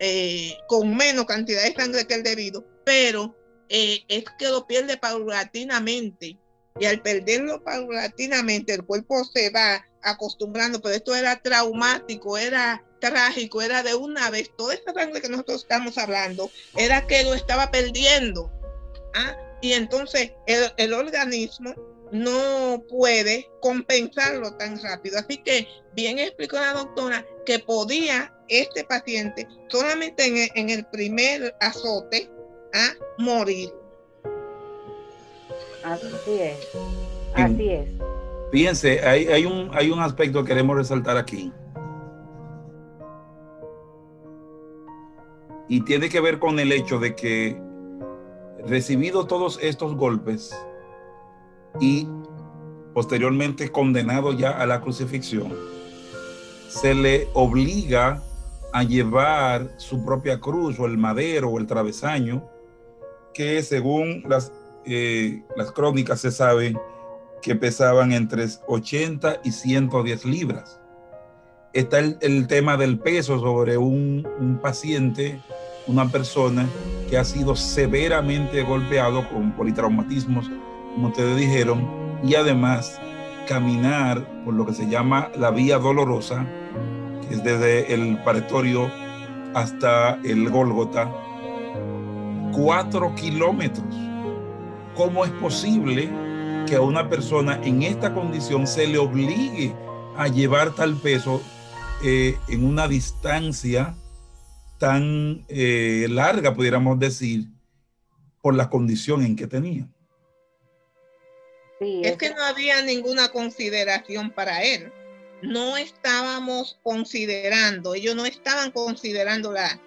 eh, con menos cantidad de sangre que el debido, pero eh, es que lo pierde paulatinamente. Y al perderlo paulatinamente, el cuerpo se va acostumbrando, pero esto era traumático, era trágico, era de una vez, toda esta sangre que nosotros estamos hablando, era que lo estaba perdiendo. ¿ah? Y entonces el, el organismo no puede compensarlo tan rápido. Así que bien explicó la doctora que podía este paciente solamente en el, primer azote a morir. Así es. Así es. Fíjense, hay, hay, un, hay un aspecto que queremos resaltar aquí. Y tiene que ver con el hecho de que recibido todos estos golpes y posteriormente condenado ya a la crucifixión, se le obliga a llevar su propia cruz o el madero o el travesaño, que según las, eh, las crónicas se sabe que pesaban entre 80 y 110 libras. Está el, tema del peso sobre un, paciente, una persona que ha sido severamente golpeado con politraumatismos, como ustedes dijeron, y además caminar por lo que se llama la vía dolorosa, es desde el paretorio hasta el Gólgota, cuatro kilómetros. ¿Cómo es posible que a una persona en esta condición se le obligue a llevar tal peso eh, en una distancia tan eh, larga, pudiéramos decir, por la condición en que tenía? es que no había ninguna consideración para él no estábamos considerando, ellos no estaban considerando la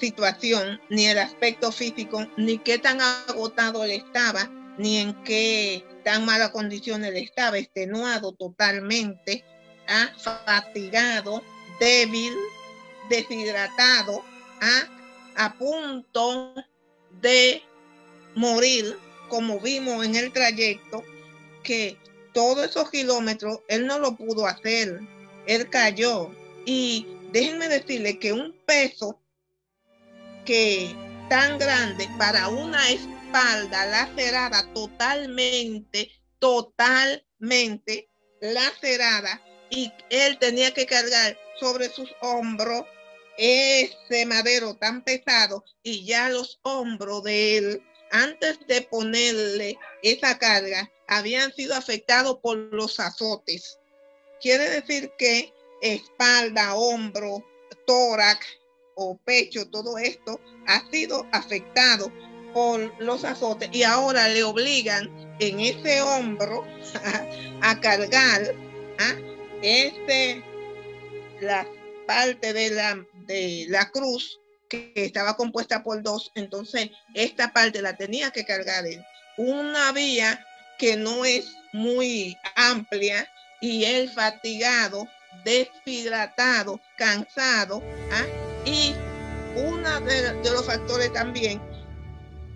situación, ni el aspecto físico, ni qué tan agotado él estaba, ni en qué tan mala condición él estaba, extenuado totalmente, ¿ah? fatigado, débil, deshidratado, ¿ah? a punto de morir, como vimos en el trayecto, que todos esos kilómetros, él no lo pudo hacer. Él cayó. Y déjenme decirle que un peso tan grande para una espalda lacerada totalmente, totalmente lacerada, y él tenía que cargar sobre sus hombros ese madero tan pesado y ya los hombros de él, antes de ponerle esa carga, habían sido afectados por los azotes. Quiere decir que espalda, hombro, tórax o pecho, todo esto ha sido afectado por los azotes y ahora le obligan en ese hombro a, cargar ¿ah? este, la parte de la, de la cruz que estaba compuesta por dos, entonces esta parte la tenía que cargar él. Una vía que no es muy amplia y él fatigado, deshidratado, cansado. ¿ah? Y uno de, los factores también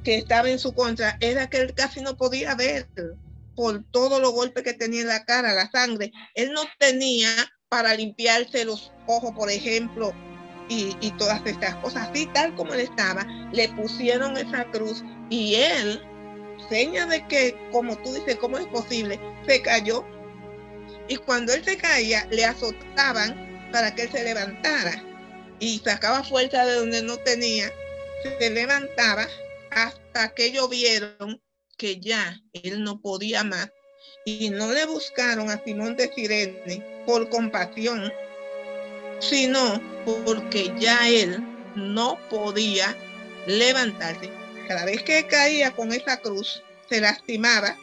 que estaba en su contra era que él casi no podía ver por todos los golpes que tenía en la cara, la sangre. Él no tenía para limpiarse los ojos, por ejemplo, y, y todas estas cosas. Así tal como él estaba, le pusieron esa cruz y él seña de que, como tú dices, ¿cómo es posible? Se cayó. Y cuando él se caía, le azotaban para que él se levantara. Y sacaba fuerza de donde no tenía. Se levantaba hasta que ellos vieron que ya él no podía más. y no le buscaron a Simón de Sirene por compasión, sino porque ya él no podía levantarse. Cada vez que caía con esa cruz, se lastimaba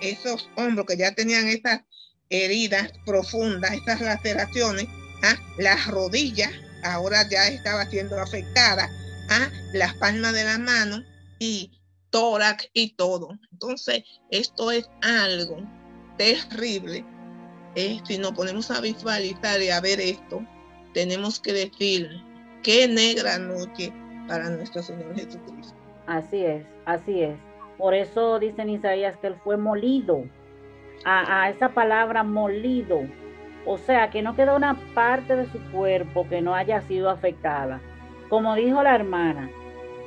esos hombros que ya tenían esas heridas profundas, esas laceraciones, ¿ah? las rodillas ahora ya estaba siendo afectada, ¿ah? las palmas de la mano y tórax y todo. Entonces, esto es algo terrible. Eh, si nos ponemos a visualizar y a ver esto, tenemos que decir qué negra noche para nuestro Señor Jesucristo. Así es, así es. Por eso dicen Isaías que él fue molido. A, a, esa palabra molido. O sea, que no queda una parte de su cuerpo que no haya sido afectada. Como dijo la hermana,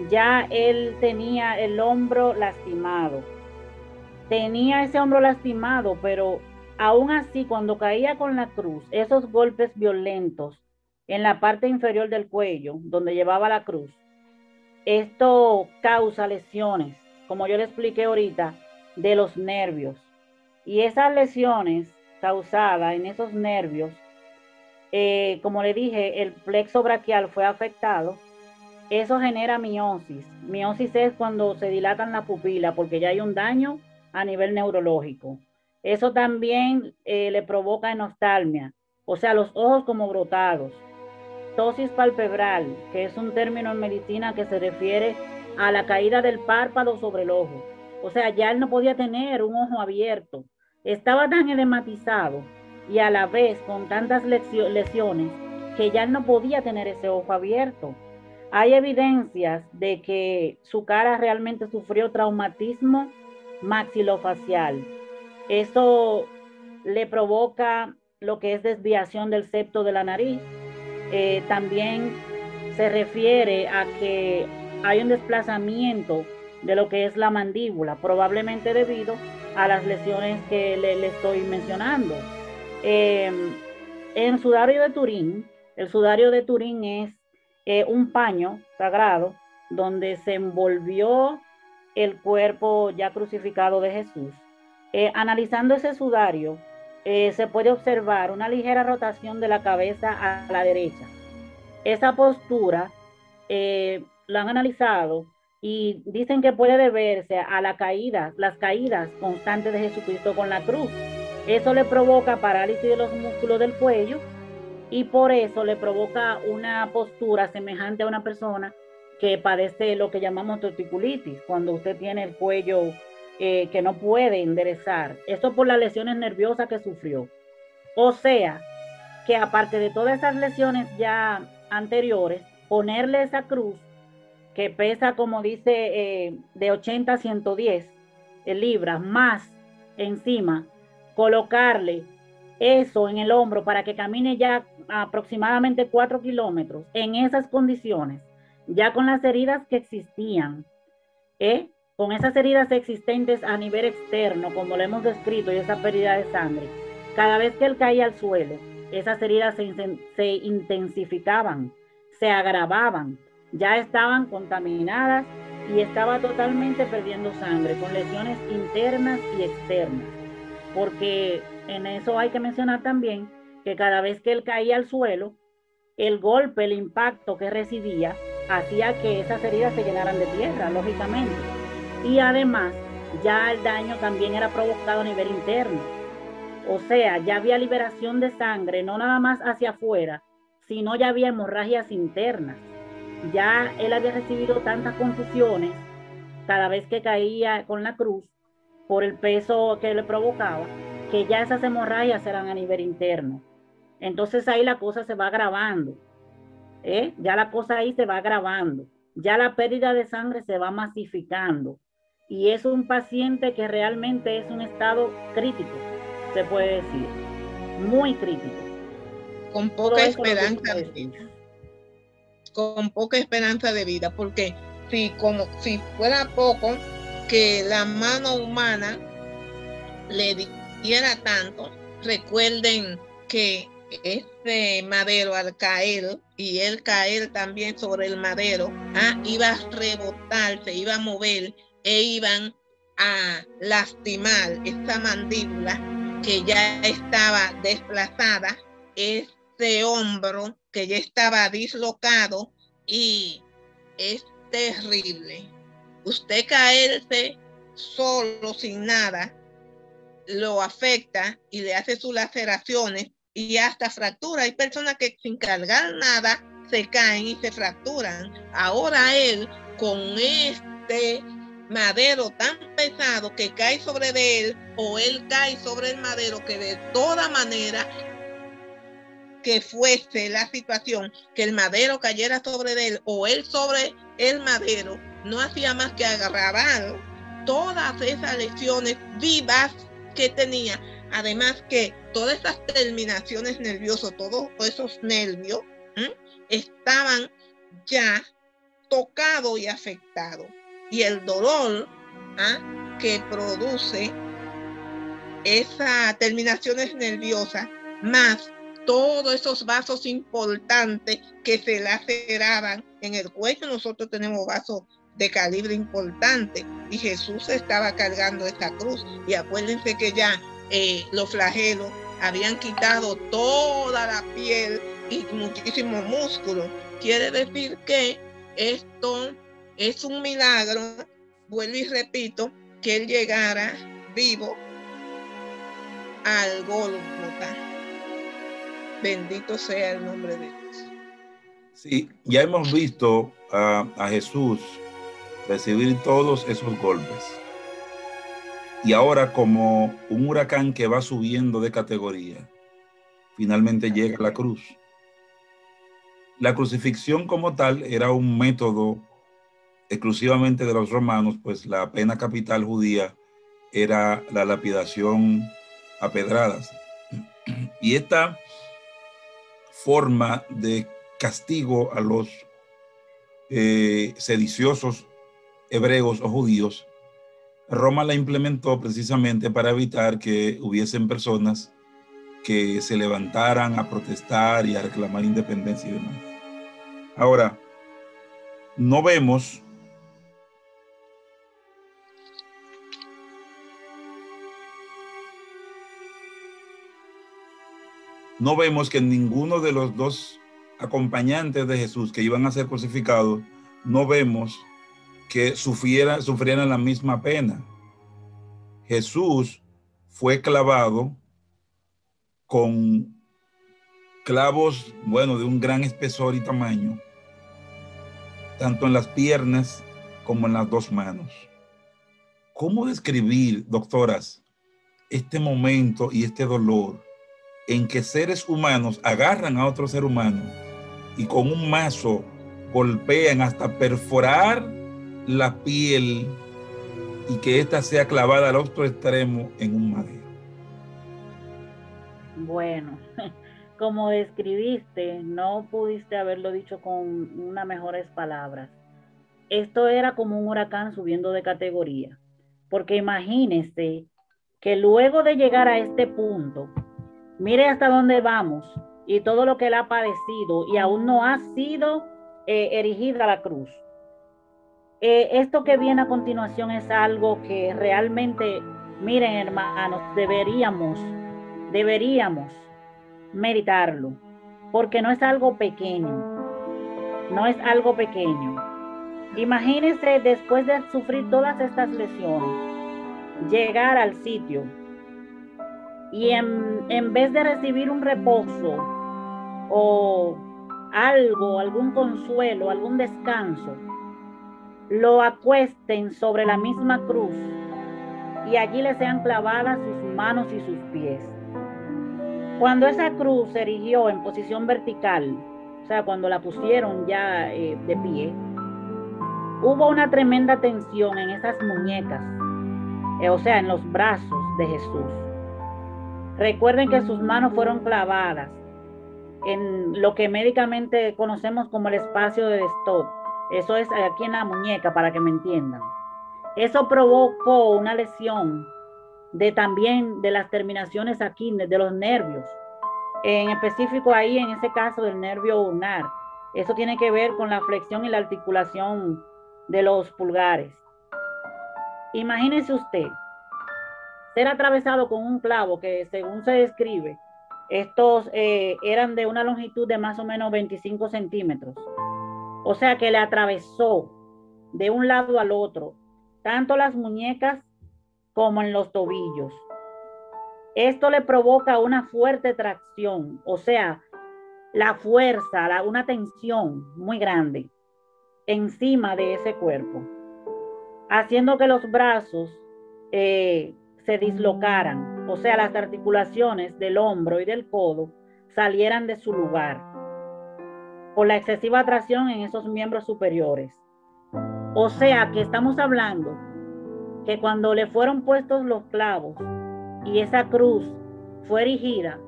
ya él tenía el hombro lastimado. Tenía ese hombro lastimado, pero aún así cuando caía con la cruz, esos golpes violentos en la parte inferior del cuello, donde llevaba la cruz, esto causa lesiones, como yo le expliqué ahorita, de los nervios. Y esas lesiones causadas en esos nervios, eh, como le dije, el plexo braquial fue afectado eso genera miosis. Miosis es cuando se dilatan la pupila porque ya hay un daño a nivel neurológico. Eso también eh, le provoca enostalmia, o sea, los ojos como brotados. Tosis palpebral, que es un término en medicina que se refiere a la caída del párpado sobre el ojo. O sea, ya él no podía tener un ojo abierto. Estaba tan edematizado y a la vez con tantas lesiones que ya no podía tener ese ojo abierto. Hay evidencias de que su cara realmente sufrió traumatismo maxilofacial. Eso le provoca lo que es desviación del septo de la nariz. Eh, también se refiere a que hay un desplazamiento de lo que es la mandíbula, probablemente debido a las lesiones que le, estoy mencionando. Eh, en sudario de Turín, el sudario de Turín es eh, un paño sagrado donde se envolvió el cuerpo ya crucificado de Jesús. Eh, analizando ese sudario, eh, se puede observar una ligera rotación de la cabeza a la derecha. Esa postura la han analizado y dicen que puede deberse a la caída, las caídas constantes de Jesucristo con la cruz. Eso le provoca parálisis de los músculos del cuello y por eso le provoca una postura semejante a una persona que padece lo que llamamos torticulitis, cuando usted tiene el cuello eh, que no puede enderezar. Esto por las lesiones nerviosas que sufrió. O sea, que aparte de todas esas lesiones ya anteriores, ponerle esa cruz que pesa, como dice, eh, de 80 a 110 libras más encima, colocarle eso en el hombro para que camine ya aproximadamente cuatro kilómetros en esas condiciones, ya con las heridas que existían, ¿eh? con esas heridas existentes a nivel externo, como lo hemos descrito, y esa pérdida de sangre, cada vez que él caía al suelo, esas heridas se, se intensificaban, se agravaban, ya estaban contaminadas y estaba totalmente perdiendo sangre, con lesiones internas y externas, porque en eso hay que mencionar también que cada vez que él caía al suelo, el golpe, el impacto que recibía, hacía que esas heridas se llenaran de tierra, lógicamente. Y además, ya el daño también era provocado a nivel interno. O sea, ya había liberación de sangre, no nada más hacia afuera, sino ya había hemorragias internas. Ya él había recibido tantas confusiones cada vez que caía con la cruz por el peso que le provocaba, que ya esas hemorragias eran a nivel interno. Entonces ahí la cosa se va agravando. ¿eh? Ya la cosa ahí se va agravando. Ya la pérdida de sangre se va masificando. Y es un paciente que realmente es un estado crítico, se puede decir. Muy crítico. Con poca esperanza de vida. Con poca esperanza de vida, porque si como si fuera poco que la mano humana le diera tanto, recuerden que este madero al caer y él caer también sobre el madero, ah, iba a rebotar, se iba a mover e iban a lastimar esta mandíbula que ya estaba desplazada, este hombro que ya estaba dislocado y es terrible. Usted caerse solo, sin nada, lo afecta y le hace sus laceraciones y hasta fractura. Hay personas que sin cargar nada se caen y se fracturan. Ahora él con este madero tan pesado que cae sobre él o él cae sobre el madero que de toda manera que fuese la situación, que el madero cayera sobre él o él sobre el madero, no hacía más que agarrar todas esas lesiones vivas que tenía. Además que todas esas terminaciones nerviosas, todos esos nervios, estaban ya tocados y afectados. Y el dolor ¿ah? que produce esas terminaciones nerviosas, más todos esos vasos importantes que se laceraban en el cuello. Nosotros tenemos vasos de calibre importante y Jesús estaba cargando esta cruz. Y acuérdense que ya eh, los flagelos habían quitado toda la piel y muchísimo músculo. Quiere decir que esto es un milagro, vuelvo y repito, que él llegara vivo al Golgota. Bendito sea el nombre de Dios. Sí, ya hemos visto a, a Jesús recibir todos esos golpes. Y ahora como un huracán que va subiendo de categoría, finalmente llega a la cruz. La crucifixión como tal era un método exclusivamente de los romanos, pues la pena capital judía era la lapidación a pedradas. Y esta forma de castigo a los eh, sediciosos hebreos o judíos, Roma la implementó precisamente para evitar que hubiesen personas que se levantaran a protestar y a reclamar independencia y demás. Ahora, no vemos no vemos que ninguno de los dos acompañantes de Jesús que iban a ser crucificados, no vemos que sufriera, sufrieran la misma pena. Jesús fue clavado con clavos, bueno, de un gran espesor y tamaño, tanto en las piernas como en las dos manos. ¿Cómo describir, doctoras, este momento y este dolor en que seres humanos agarran a otro ser humano y con un mazo golpean hasta perforar la piel y que ésta sea clavada al otro extremo en un madero. Bueno, como describiste, no pudiste haberlo dicho con unas mejores palabras. Esto era como un huracán subiendo de categoría, porque imagínese que luego de llegar a este punto, mire hasta dónde vamos y todo lo que él ha padecido y aún no ha sido eh, erigida la cruz. Eh, esto que viene a continuación es algo que realmente, miren hermanos, deberíamos, deberíamos meditarlo, porque no es algo pequeño, no es algo pequeño. Imagínense después de sufrir todas estas lesiones, llegar al sitio y en, en vez de recibir un reposo o algo, algún consuelo, algún descanso, lo acuesten sobre la misma cruz y allí le sean clavadas sus manos y sus pies. Cuando esa cruz se erigió en posición vertical, o sea, cuando la pusieron ya eh, de pie, hubo una tremenda tensión en esas muñecas, eh, o sea, en los brazos de Jesús. Recuerden que sus manos fueron clavadas en lo que médicamente conocemos como el espacio de stop eso es aquí en la muñeca para que me entiendan. Eso provocó una lesión de también de las terminaciones aquí, de los nervios. En específico ahí, en ese caso del nervio ulnar. Eso tiene que ver con la flexión y la articulación de los pulgares. Imagínese usted ser atravesado con un clavo que según se describe, estos eh, eran de una longitud de más o menos 25 centímetros. O sea que le atravesó de un lado al otro, tanto las muñecas como en los tobillos. Esto le provoca una fuerte tracción, o sea, la fuerza, una tensión muy grande encima de ese cuerpo, haciendo que los brazos eh, se dislocaran, o sea, las articulaciones del hombro y del codo salieran de su lugar por la excesiva atracción en esos miembros superiores. O sea, que estamos hablando que cuando le fueron puestos los clavos y esa cruz fue erigida,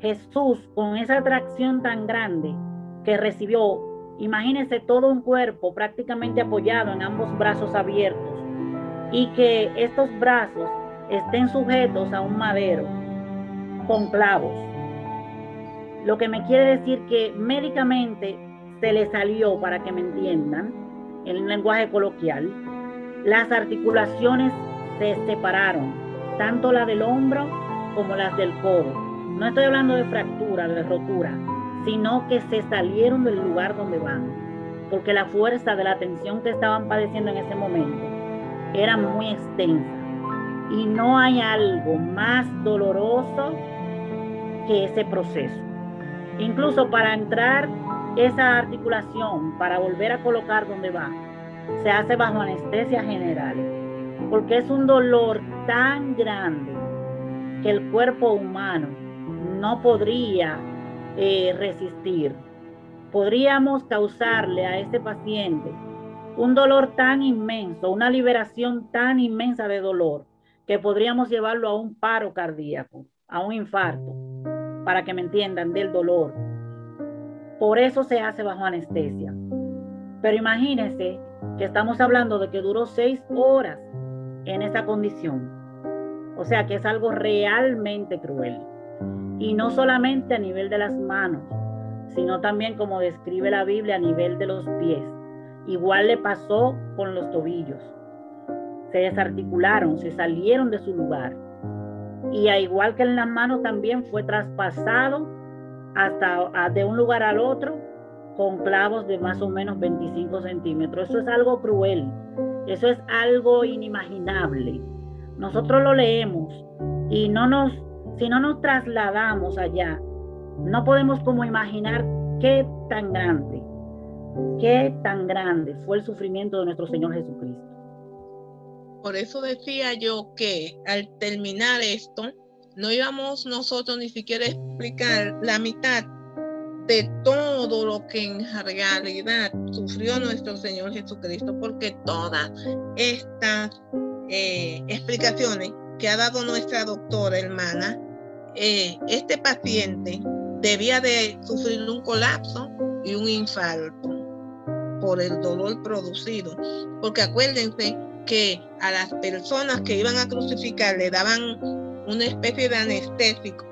Jesús con esa atracción tan grande que recibió, imagínese todo un cuerpo prácticamente apoyado en ambos brazos abiertos y que estos brazos estén sujetos a un madero con clavos. Lo que me quiere decir que médicamente se le salió, para que me entiendan, en un lenguaje coloquial, las articulaciones se separaron, tanto la del hombro como las del codo. No estoy hablando de fractura, de rotura, sino que se salieron del lugar donde van, porque la fuerza de la tensión que estaban padeciendo en ese momento era muy extensa. Y no hay algo más doloroso que ese proceso. Incluso para entrar esa articulación, para volver a colocar donde va, se hace bajo anestesia general, porque es un dolor tan grande que el cuerpo humano no podría eh, resistir. Podríamos causarle a ese paciente un dolor tan inmenso, una liberación tan inmensa de dolor, que podríamos llevarlo a un paro cardíaco, a un infarto, para que me entiendan del dolor. Por eso se hace bajo anestesia. Pero imagínense que estamos hablando de que duró seis horas en esa condición. O sea que es algo realmente cruel. Y no solamente a nivel de las manos, sino también como describe la Biblia a nivel de los pies. Igual le pasó con los tobillos. Se desarticularon, se salieron de su lugar. Y a igual que en las manos también fue traspasado hasta de un lugar al otro con clavos de más o menos 25 centímetros. Eso es algo cruel. Eso es algo inimaginable. Nosotros lo leemos y no nos, si no nos trasladamos allá, no podemos como imaginar qué tan grande Qué tan grande fue el sufrimiento de nuestro Señor Jesucristo. Por eso decía yo que al terminar esto, no íbamos nosotros ni siquiera a explicar la mitad de todo lo que en realidad sufrió nuestro Señor Jesucristo, porque todas estas eh, explicaciones que ha dado nuestra doctora hermana, eh, este paciente debía de sufrir un colapso y un infarto por el dolor producido. Porque acuérdense que a las personas que iban a crucificar le daban una especie de anestésico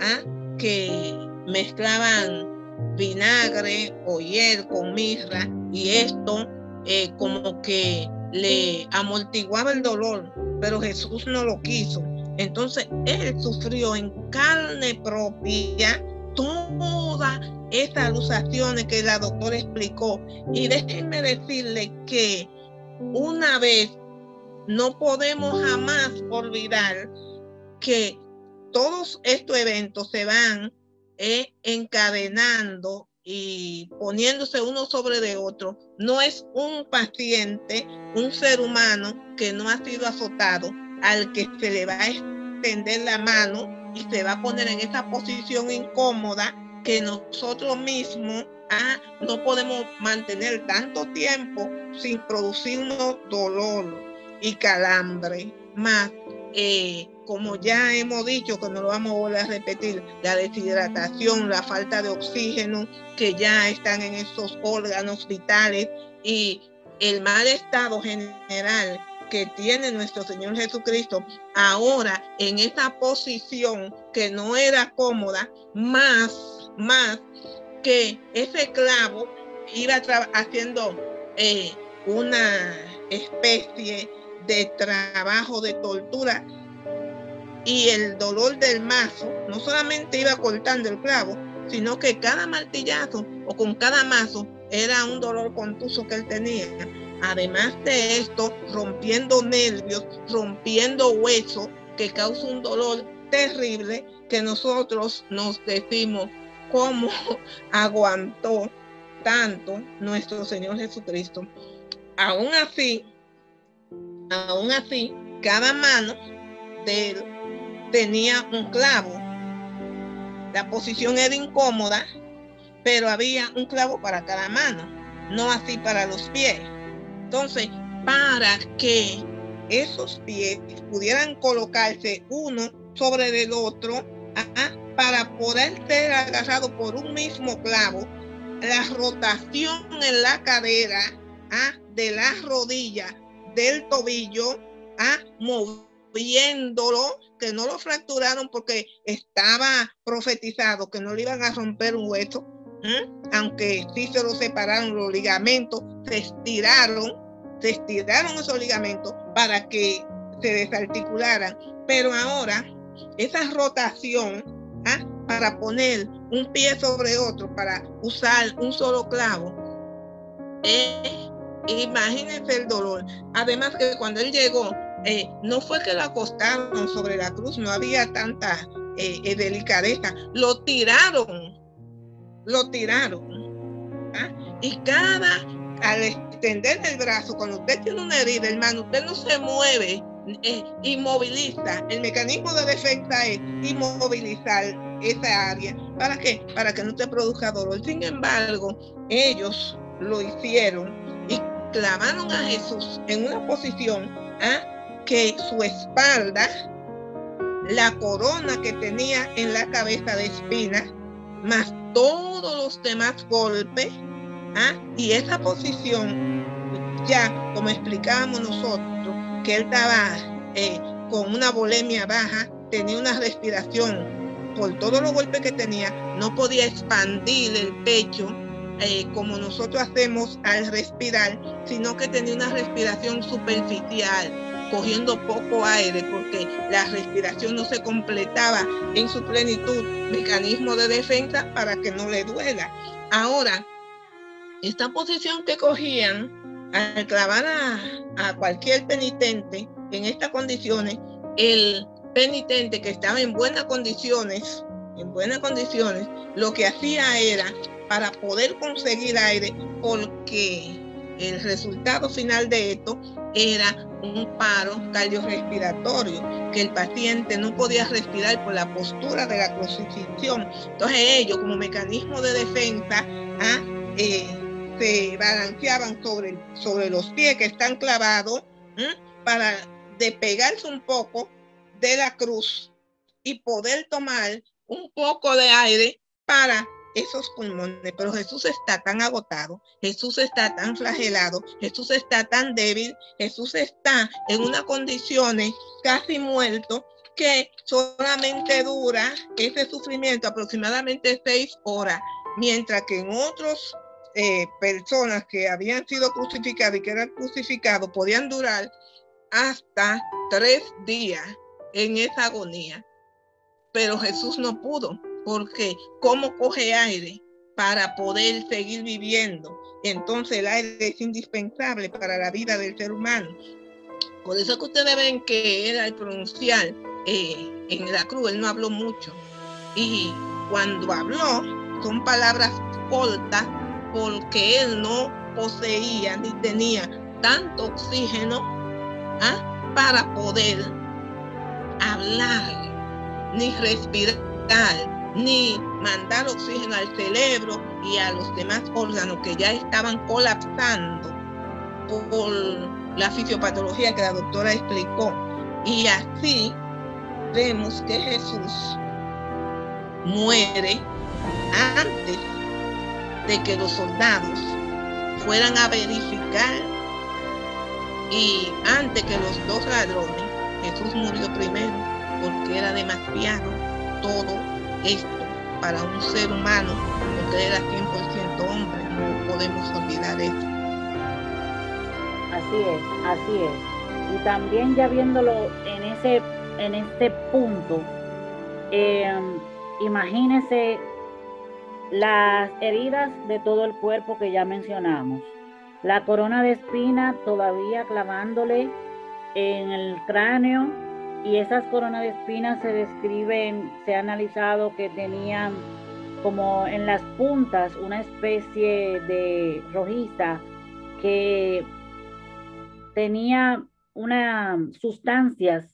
¿ah? que mezclaban vinagre o hiel con mirra y esto eh, como que le amortiguaba el dolor, pero Jesús no lo quiso. Entonces él sufrió en carne propia toda estas alusaciones que la doctora explicó. Y déjenme decirle que una vez no podemos jamás olvidar que todos estos eventos se van eh, encadenando y poniéndose uno sobre de otro. No es un paciente, un ser humano que no ha sido azotado al que se le va a extender la mano y se va a poner en esa posición incómoda que nosotros mismos ah, no podemos mantener tanto tiempo sin producirnos dolor y calambre. Más, eh, como ya hemos dicho, que no lo vamos a volver a repetir, la deshidratación, la falta de oxígeno que ya están en esos órganos vitales y el mal estado general que tiene nuestro Señor Jesucristo ahora en esa posición que no era cómoda, más, más que ese clavo iba haciendo eh, una especie de trabajo, de tortura. Y el dolor del mazo no solamente iba cortando el clavo, sino que cada martillazo o con cada mazo era un dolor contuso que él tenía. Además de esto, rompiendo nervios, rompiendo huesos, que causa un dolor terrible que nosotros nos decimos cómo aguantó tanto nuestro Señor Jesucristo. Aún así, aún así, cada mano de él tenía un clavo. La posición era incómoda, pero había un clavo para cada mano, no así para los pies. Entonces, para que esos pies pudieran colocarse uno sobre el otro, para poder ser agarrado por un mismo clavo, la rotación en la cadera, ¿ah? de la rodilla, del tobillo, ¿ah? moviéndolo, que no lo fracturaron porque estaba profetizado que no le iban a romper un hueso, aunque sí se lo separaron los ligamentos, se estiraron, se estiraron esos ligamentos para que se desarticularan. Pero ahora, esa rotación ¿ah? para poner un pie sobre otro, para usar un solo clavo, eh, imagínense el dolor. Además que cuando él llegó, eh, no fue que lo acostaron sobre la cruz, no había tanta eh, delicadeza, lo tiraron, lo tiraron. ¿ah? Y cada, al extender el brazo, cuando usted tiene una herida, hermano, usted no se mueve, eh, inmoviliza. El mecanismo de defensa es inmovilizar esa área. ¿Para qué? Para que no te produzca dolor. Sin embargo, ellos lo hicieron y clavaron a Jesús en una posición ¿ah? que su espalda, la corona que tenía en la cabeza de espina, más todos los demás golpes, ¿ah? y esa posición, ya como explicábamos nosotros, que él estaba eh, con una bolemia baja, tenía una respiración por todos los golpes que tenía, no podía expandir el pecho eh, como nosotros hacemos al respirar, sino que tenía una respiración superficial, cogiendo poco aire porque la respiración no se completaba en su plenitud, mecanismo de defensa para que no le duela. Ahora, esta posición que cogían al clavar a, cualquier penitente en estas condiciones, el penitente que estaba en buenas condiciones, en buenas condiciones, lo que hacía era para poder conseguir aire, porque el resultado final de esto era un paro cardiorrespiratorio, que el paciente no podía respirar por la postura de la crucifixión. Entonces ellos, como mecanismo de defensa, ¿ah? eh, se balanceaban sobre, sobre los pies que están clavados para despegarse un poco de la cruz y poder tomar un poco de aire para esos pulmones. Pero Jesús está tan agotado, Jesús está tan flagelado, Jesús está tan débil, Jesús está en unas condiciones casi muerto que solamente dura ese sufrimiento aproximadamente seis horas, mientras que en otros eh, personas que habían sido crucificadas y que eran crucificados podían durar hasta tres días en esa agonía. Pero Jesús no pudo, porque ¿cómo coge aire para poder seguir viviendo? Entonces el aire es indispensable para la vida del ser humano. Por eso que ustedes ven que era el pronunciar eh, en la cruz, él no habló mucho. Y cuando habló, son palabras cortas porque él no poseía ni tenía tanto oxígeno ¿ah? para poder hablar, ni respirar, ni mandar oxígeno al cerebro y a los demás órganos que ya estaban colapsando por la fisiopatología que la doctora explicó. Y así vemos que Jesús muere antes de que los soldados fueran a verificar y antes que los dos ladrones, Jesús murió primero porque era demasiado todo esto para un ser humano, porque era 100% hombre, no podemos olvidar eso. Así es, así es. Y también ya viéndolo en ese, en este punto, eh, imagínese las heridas de todo el cuerpo que ya mencionamos. La corona de espina todavía clavándole en el cráneo y esas coronas de espinas se describen, se ha analizado que tenían como en las puntas una especie de rojiza que tenía unas sustancias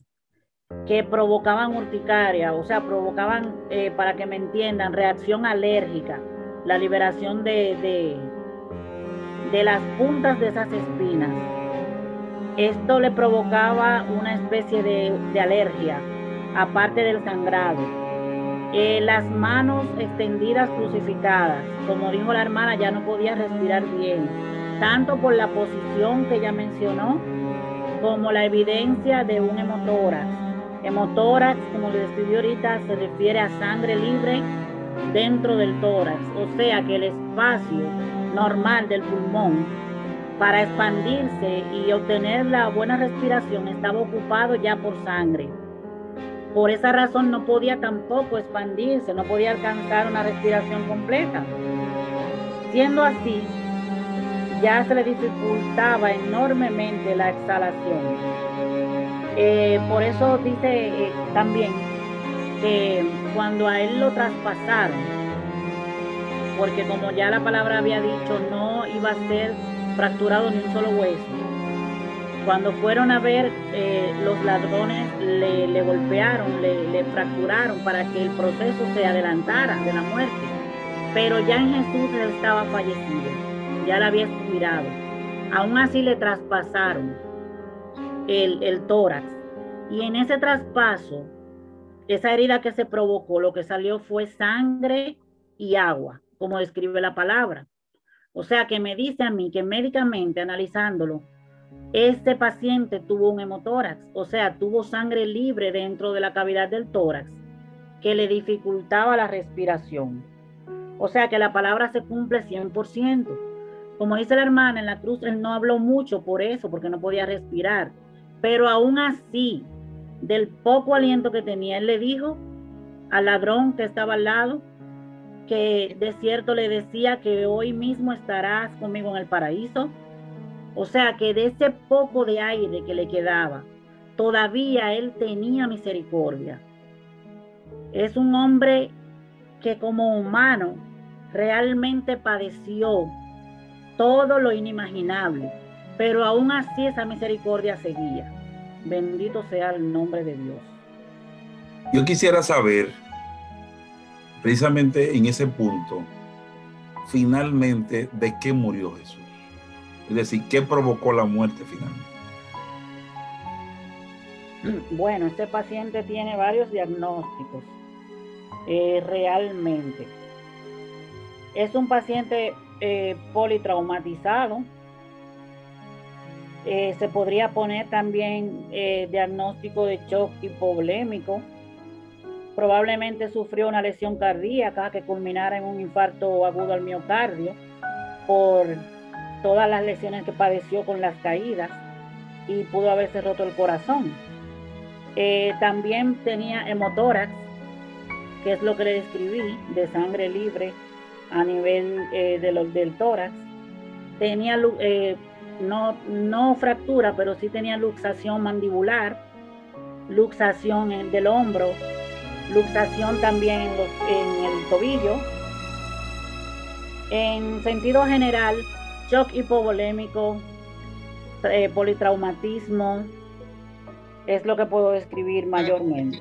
que provocaban urticaria, o sea, provocaban, eh, para que me entiendan, reacción alérgica, la liberación de, de, las puntas de esas espinas. Esto le provocaba una especie de, de alergia, aparte del sangrado. Eh, las manos extendidas crucificadas, como dijo la hermana, ya no podía respirar bien, tanto por la posición que ella mencionó, como la evidencia de un hemotórax. Hemotórax, como le describió ahorita, se refiere a sangre libre dentro del tórax, o sea que el espacio normal del pulmón para expandirse y obtener la buena respiración estaba ocupado ya por sangre. Por esa razón no podía tampoco expandirse, no podía alcanzar una respiración completa. Siendo así, ya se le dificultaba enormemente la exhalación. Eh, por eso dice eh, también que cuando a él lo traspasaron, porque como ya la palabra había dicho, no iba a ser fracturado ni un solo hueso. Cuando fueron a ver, eh, los ladrones le, golpearon, le, le, fracturaron para que el proceso se adelantara de la muerte. Pero ya en Jesús él estaba fallecido, ya le había expirado. Aún así le traspasaron el, tórax. Y en ese traspaso, esa herida que se provocó, lo que salió fue sangre y agua, como describe la palabra. O sea que me dice a mí que médicamente analizándolo, este paciente tuvo un hemotórax, o sea, tuvo sangre libre dentro de la cavidad del tórax que le dificultaba la respiración. O sea que la palabra se cumple 100%. Como dice la hermana en la cruz, él no habló mucho por eso, porque no podía respirar. Pero aún así, del poco aliento que tenía, él le dijo al ladrón que estaba al lado, que de cierto le decía que hoy mismo estarás conmigo en el paraíso. O sea que de ese poco de aire que le quedaba, todavía él tenía misericordia. Es un hombre que como humano realmente padeció todo lo inimaginable, pero aún así esa misericordia seguía. Bendito sea el nombre de Dios. Yo quisiera saber precisamente en ese punto, finalmente, ¿de qué murió Jesús? Es decir, ¿qué provocó la muerte finalmente? Bueno, este paciente tiene varios diagnósticos. Eh, realmente. Es un paciente eh, politraumatizado. Eh, se podría poner también eh, diagnóstico de shock hipovolémico probablemente sufrió una lesión cardíaca que culminara en un infarto agudo al miocardio por todas las lesiones que padeció con las caídas y pudo haberse roto el corazón. Eh, también tenía hemotórax, que es lo que le describí, de sangre libre a nivel de los, del tórax. Tenía no, no fractura, pero sí tenía luxación mandibular, luxación del hombro, luxación también en, los, en el tobillo. En sentido general, shock hipovolémico, eh, politraumatismo, es lo que puedo describir mayormente.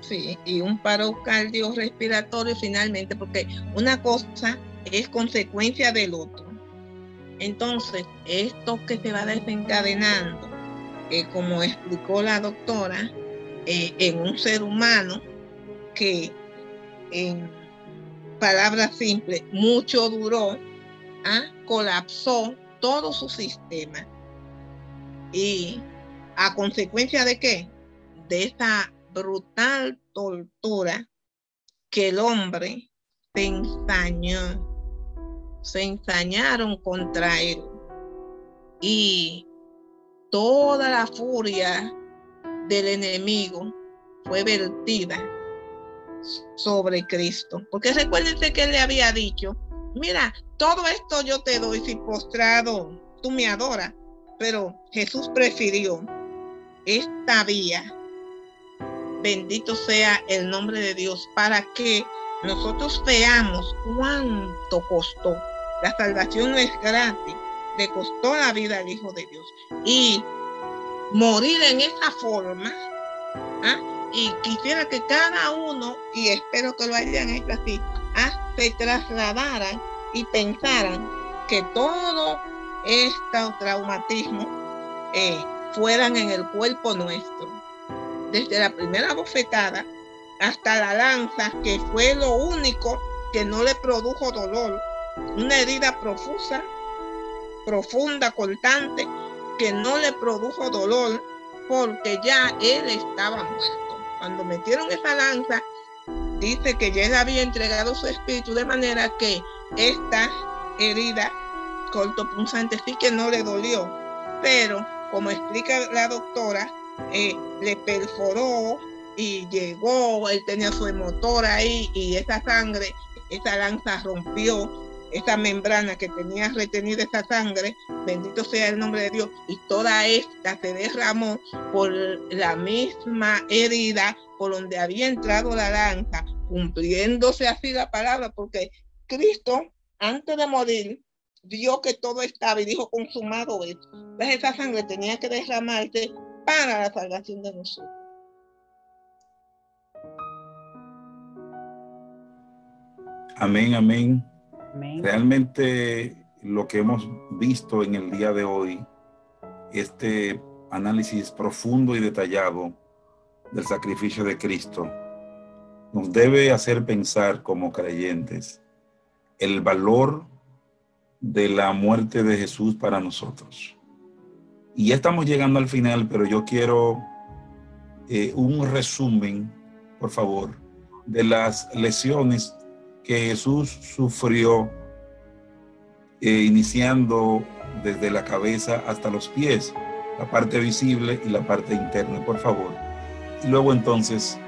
Sí, y un paro cardiorrespiratorio finalmente, porque una cosa es consecuencia del otro. Entonces, esto que se va desencadenando, eh, como explicó la doctora, eh, en un ser humano que, en palabras simples, mucho duró, ¿ah? colapsó todo su sistema. Y a consecuencia de qué? De esta brutal tortura que el hombre se ensañó, se ensañaron contra él. Y toda la furia del enemigo fue vertida sobre Cristo. Porque recuérdense que él le había dicho, mira, todo esto yo te doy si postrado tú me adoras. Pero Jesús prefirió esta vía. Bendito sea el nombre de Dios para que nosotros veamos cuánto costó. La salvación no es gratis, le costó la vida al Hijo de Dios. Y morir en esa forma, ¿ah? y quisiera que cada uno, y espero que lo hayan hecho así, ¿ah? se trasladaran y pensaran que todo este traumatismo eh, fueran en el cuerpo nuestro. Desde la primera bofetada hasta la lanza, que fue lo único que no le produjo dolor, una herida profusa, profunda, cortante, que no le produjo dolor porque ya él estaba muerto. Cuando metieron esa lanza, dice que ya había entregado su espíritu de manera que esta herida cortopunzante sí que no le dolió, pero como explica la doctora, eh, le perforó y llegó, él tenía su motor ahí y esa sangre, esa lanza rompió esa membrana que tenía retenida esa sangre, bendito sea el nombre de Dios, y toda esta se derramó por la misma herida por donde había entrado la lanza, cumpliéndose así la palabra, porque Cristo, antes de morir, vio que todo estaba y dijo, consumado es. esa sangre tenía que derramarse para la salvación de nosotros. Amén, amén. Realmente lo que hemos visto en el día de hoy, este análisis profundo y detallado del sacrificio de Cristo, nos debe hacer pensar como creyentes el valor de la muerte de Jesús para nosotros. Y ya estamos llegando al final, pero yo quiero eh, un resumen, por favor, de las lesiones que Jesús sufrió eh, iniciando desde la cabeza hasta los pies, la parte visible y la parte interna, por favor. Y luego entonces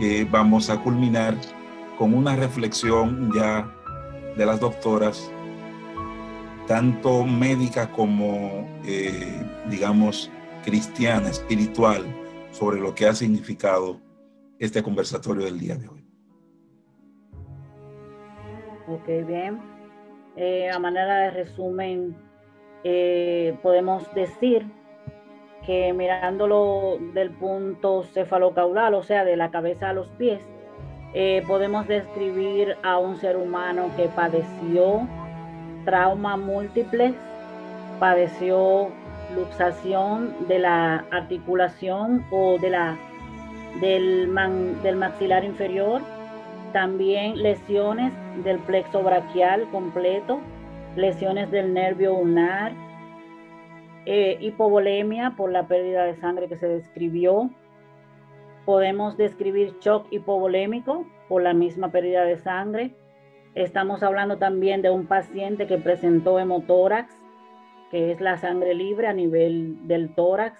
eh, vamos a culminar con una reflexión ya de las doctoras, tanto médica como, eh, digamos, cristiana, espiritual, sobre lo que ha significado este conversatorio del día de hoy. Ok, bien. Eh, a manera de resumen, eh, podemos decir que mirándolo del punto cefalocaudal, o sea, de la cabeza a los pies, eh, podemos describir a un ser humano que padeció trauma múltiples, padeció luxación de la articulación o de la, del, del maxilar inferior, también lesiones del plexo braquial completo, lesiones del nervio ulnar, eh, hipovolemia por la pérdida de sangre que se describió. Podemos describir shock hipovolémico por la misma pérdida de sangre. Estamos hablando también de un paciente que presentó hemotórax, que es la sangre libre a nivel del tórax.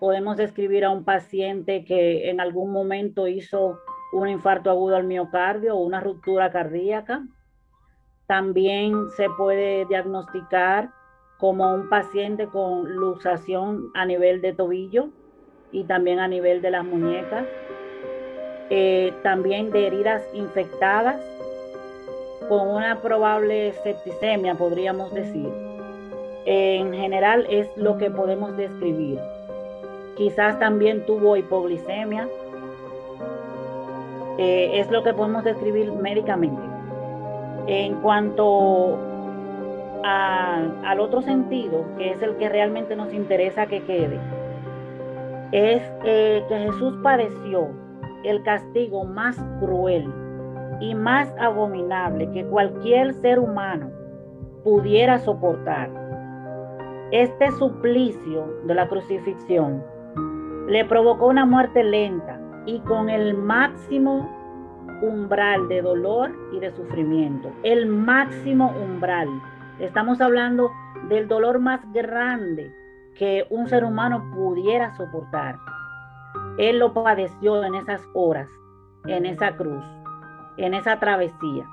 Podemos describir a un paciente que en algún momento hizo un infarto agudo al miocardio o una ruptura cardíaca. También se puede diagnosticar como un paciente con luxación a nivel de tobillo y también a nivel de las muñecas. Eh, también de heridas infectadas con una probable septicemia, podríamos decir. En general es lo que podemos describir. Quizás también tuvo hipoglicemia, eh, es lo que podemos describir médicamente. En cuanto al otro sentido, que es el que realmente nos interesa que quede, es eh, que Jesús padeció el castigo más cruel y más abominable que cualquier ser humano pudiera soportar. Este suplicio de la crucifixión le provocó una muerte lenta, y con el máximo umbral de dolor y de sufrimiento. El máximo umbral. Estamos hablando del dolor más grande que un ser humano pudiera soportar. Él lo padeció en esas horas, en esa cruz, en esa travesía.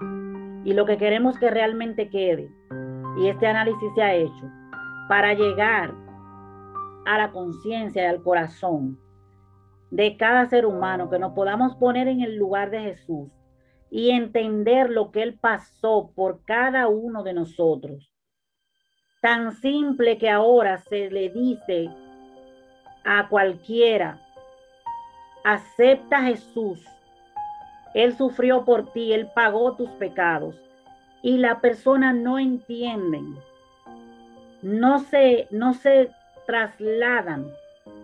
Y lo que queremos que realmente quede, y este análisis se ha hecho, para llegar a la conciencia y al corazón de cada ser humano, que nos podamos poner en el lugar de Jesús y entender lo que Él pasó por cada uno de nosotros. Tan simple que ahora se le dice a cualquiera, acepta Jesús. Él sufrió por ti, Él pagó tus pecados. Y la persona no entienden, no se, no se trasladan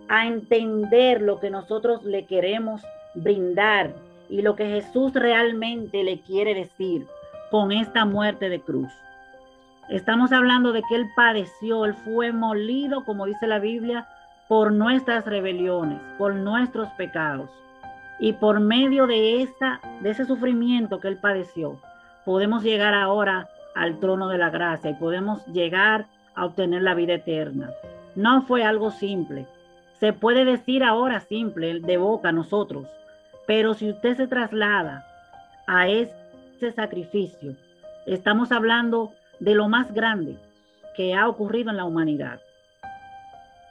a entender lo que nosotros le queremos brindar y lo que Jesús realmente le quiere decir con esta muerte de cruz. Estamos hablando de que Él padeció, Él fue molido, como dice la Biblia, por nuestras rebeliones, por nuestros pecados. Y por medio de, esta, de ese sufrimiento que Él padeció, podemos llegar ahora al trono de la gracia y podemos llegar a obtener la vida eterna. No fue algo simple. Se puede decir ahora simple, de boca nosotros, pero si usted se traslada a ese sacrificio, estamos hablando de lo más grande que ha ocurrido en la humanidad.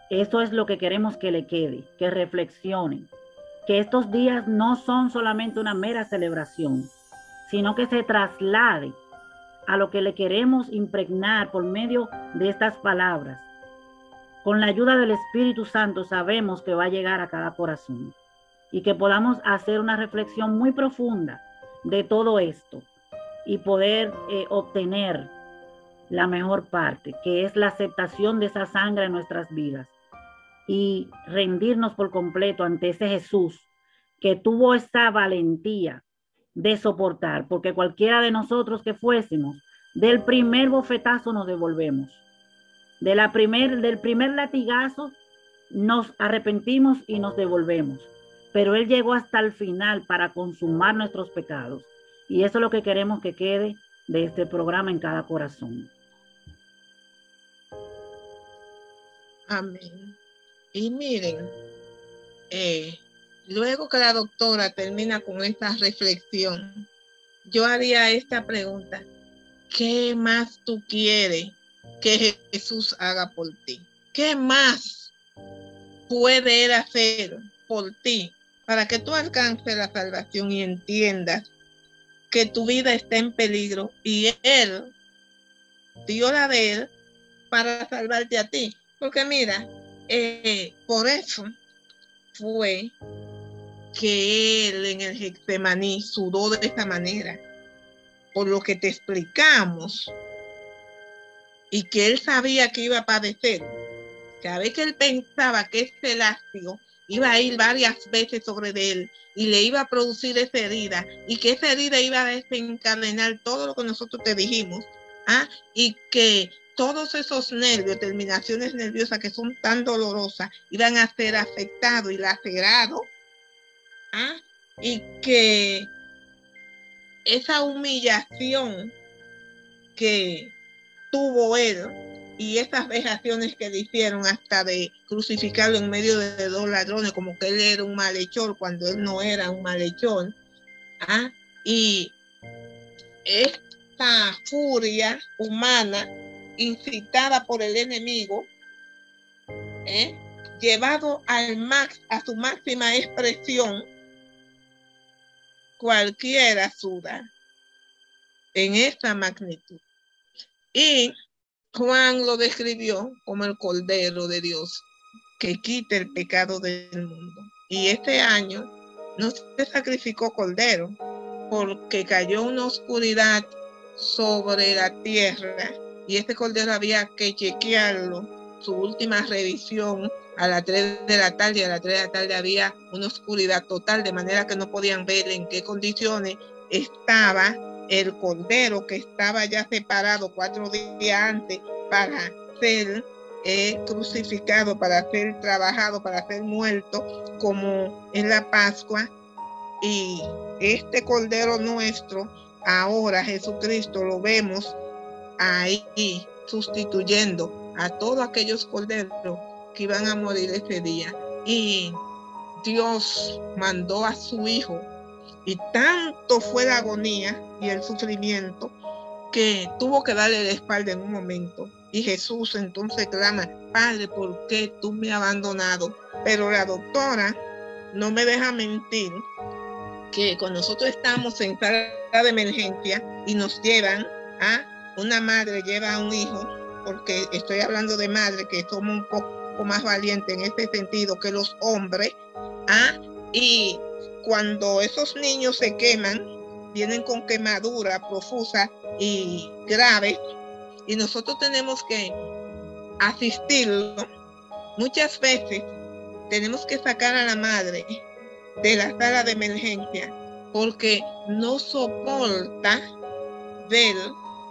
Eso es lo que queremos que le quede, que reflexionen, que estos días no son solamente una mera celebración, sino que se traslade a lo que le queremos impregnar por medio de estas palabras, con la ayuda del Espíritu Santo sabemos que va a llegar a cada corazón y que podamos hacer una reflexión muy profunda de todo esto y poder eh, obtener la mejor parte, que es la aceptación de esa sangre en nuestras vidas y rendirnos por completo ante ese Jesús que tuvo esa valentía de soportar, porque cualquiera de nosotros que fuésemos, del primer bofetazo nos devolvemos de la primer, del primer latigazo nos arrepentimos y nos devolvemos. Pero Él llegó hasta el final para consumar nuestros pecados. Y eso es lo que queremos que quede de este programa en cada corazón. Amén. Y miren, eh, luego que la doctora termina con esta reflexión, yo haría esta pregunta. ¿Qué más tú quieres que Jesús haga por ti. ¿Qué más puede Él hacer por ti para que tú alcances la salvación y entiendas que tu vida está en peligro y Él dio la de Él para salvarte a ti? Porque mira, eh, por eso fue que Él en el Getsemaní sudó de esta manera. Por lo que te explicamos, y que él sabía que iba a padecer, cada vez que él pensaba que este látigo iba a ir varias veces sobre él y le iba a producir esa herida y que esa herida iba a desencadenar todo lo que nosotros te dijimos, ¿ah? y que todos esos nervios, terminaciones nerviosas que son tan dolorosas, iban a ser afectados y lacerados, ¿ah? y que esa humillación que tuvo él y esas vejaciones que le hicieron hasta de crucificarlo en medio de dos ladrones, como que él era un malhechor cuando él no era un malhechor. ¿ah? Y esta furia humana incitada por el enemigo, ¿eh? llevado al max, a su máxima expresión, cualquiera suda en esta magnitud. Y Juan lo describió como el Cordero de Dios que quita el pecado del mundo. Y este año no se sacrificó Cordero porque cayó una oscuridad sobre la tierra. Y este Cordero había que chequearlo, su última revisión a las 3 de la tarde, a las 3 de la tarde había una oscuridad total, de manera que no podían ver en qué condiciones estaba el cordero que estaba ya separado cuatro días antes para ser eh, crucificado, para ser trabajado, para ser muerto, como en la Pascua. Y este cordero nuestro, ahora Jesucristo lo vemos ahí sustituyendo a todos aquellos corderos que iban a morir ese día. Y Dios mandó a su hijo y tanto fue la agonía y el sufrimiento que tuvo que darle la espalda en un momento. Y Jesús entonces clama, Padre, ¿por qué tú me has abandonado? Pero la doctora no me deja mentir que cuando nosotros estamos en sala de emergencia y nos llevan a una madre lleva a un hijo, porque estoy hablando de madre que somos un poco más valientes en este sentido que los hombres, ¿ah? y cuando esos niños se queman, vienen con quemadura profusa y grave, y nosotros tenemos que asistirlo, muchas veces tenemos que sacar a la madre de la sala de emergencia porque no soporta ver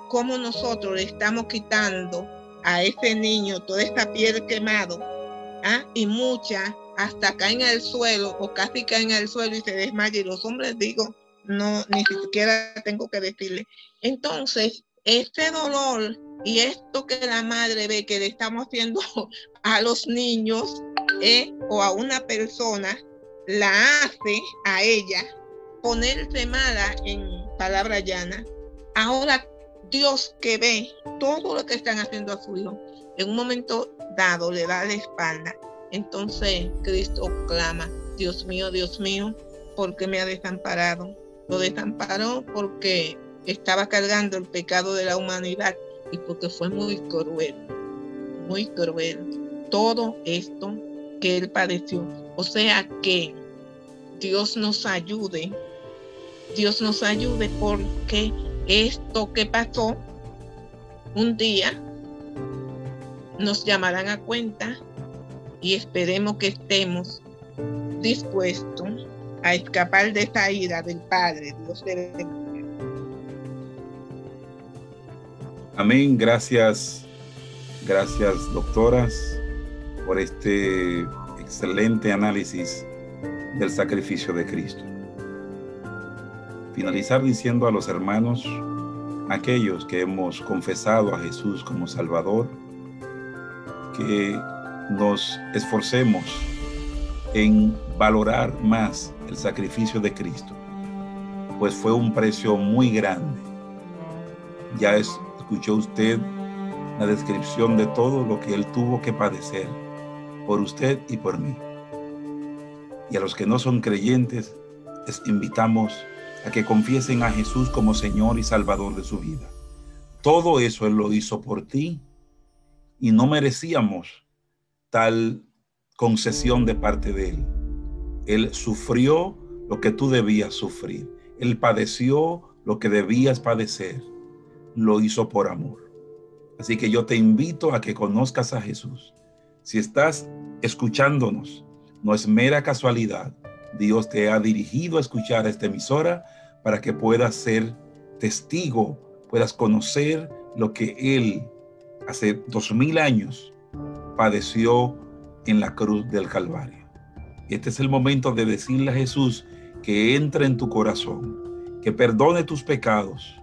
cómo nosotros le estamos quitando a ese niño toda esta piel quemado ¿ah? y muchas hasta caen al suelo o casi caen al suelo y se desmayan y los hombres digo no ni siquiera tengo que decirle entonces este dolor y esto que la madre ve que le estamos haciendo a los niños ¿eh? o a una persona la hace a ella ponerse mala en palabra llana. Ahora Dios que ve todo lo que están haciendo a su hijo, en un momento dado le da la espalda. Entonces Cristo clama, Dios mío, Dios mío, ¿por qué me ha desamparado? Lo desamparó porque estaba cargando el pecado de la humanidad y porque fue muy cruel, muy cruel. Todo esto que él padeció. O sea que Dios nos ayude, Dios nos ayude porque esto que pasó un día nos llamarán a cuenta y esperemos que estemos dispuestos a escapar de esa ira del Padre. Dios debe Amén. Gracias, gracias doctoras por este excelente análisis del sacrificio de Cristo. Finalizar diciendo a los hermanos, aquellos que hemos confesado a Jesús como Salvador, que nos esforcemos en valorar más el sacrificio de Cristo, pues fue un precio muy grande. Ya escuchó usted la descripción de todo lo que Él tuvo que padecer por usted y por mí. Y a los que no son creyentes, les invitamos a que confiesen a Jesús como Señor y Salvador de su vida. Todo eso Él lo hizo por ti y no merecíamos tal concesión de parte de Él. Él sufrió lo que tú debías sufrir. Él padeció lo que debías padecer. Lo hizo por amor. Así que yo te invito a que conozcas a Jesús. Si estás escuchándonos, no es mera casualidad. Dios te ha dirigido a escuchar esta emisora para que puedas ser testigo, puedas conocer lo que Él hace dos mil años padeció en la cruz del Calvario. Este es el momento de decirle a Jesús que entre en tu corazón, que perdone tus pecados,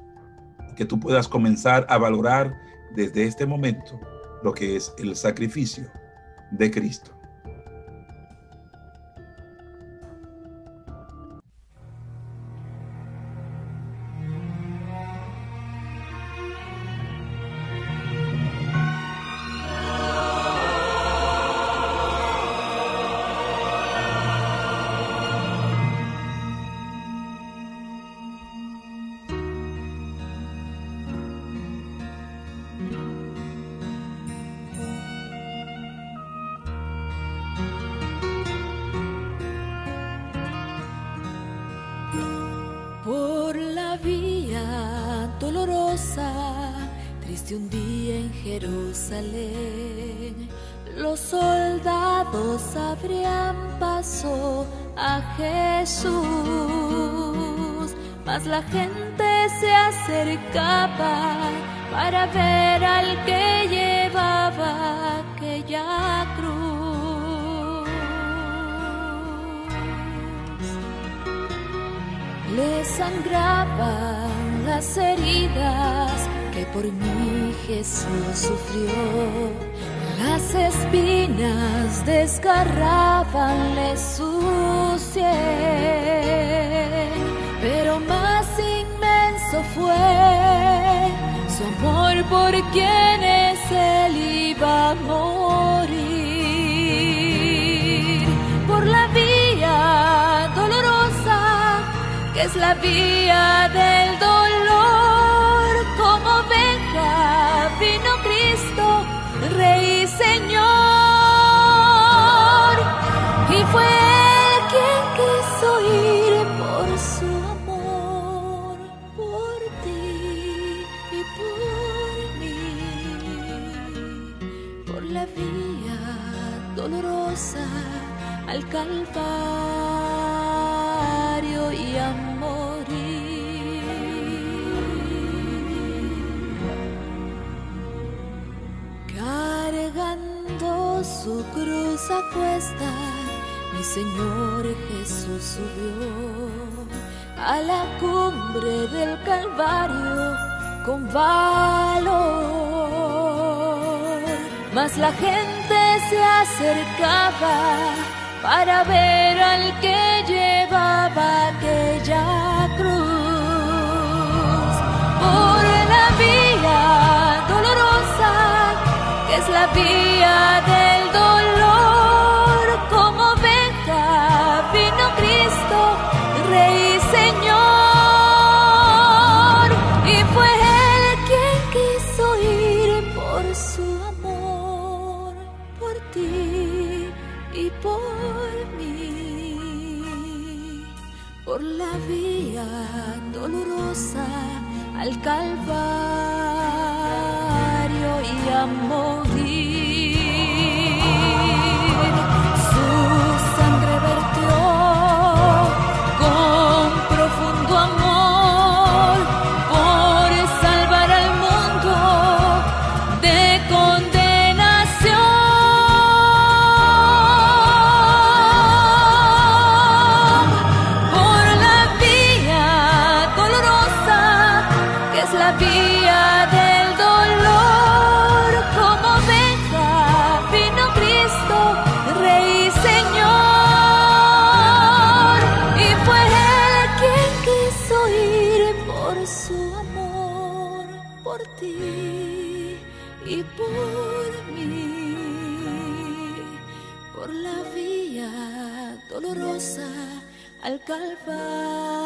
que tú puedas comenzar a valorar desde este momento lo que es el sacrificio de Cristo. Al Calvario y a morir. Cargando su cruz a cuesta, Señor Jesús subió a la cumbre del Calvario con valor. Mas la gente se acercaba para ver al que llevaba aquella cruz. Por la vía dolorosa, que es la vía Rey Señor. Y fue Él quien quiso ir por su amor, por ti y por mí, por la vía dolorosa al Calvario Calvario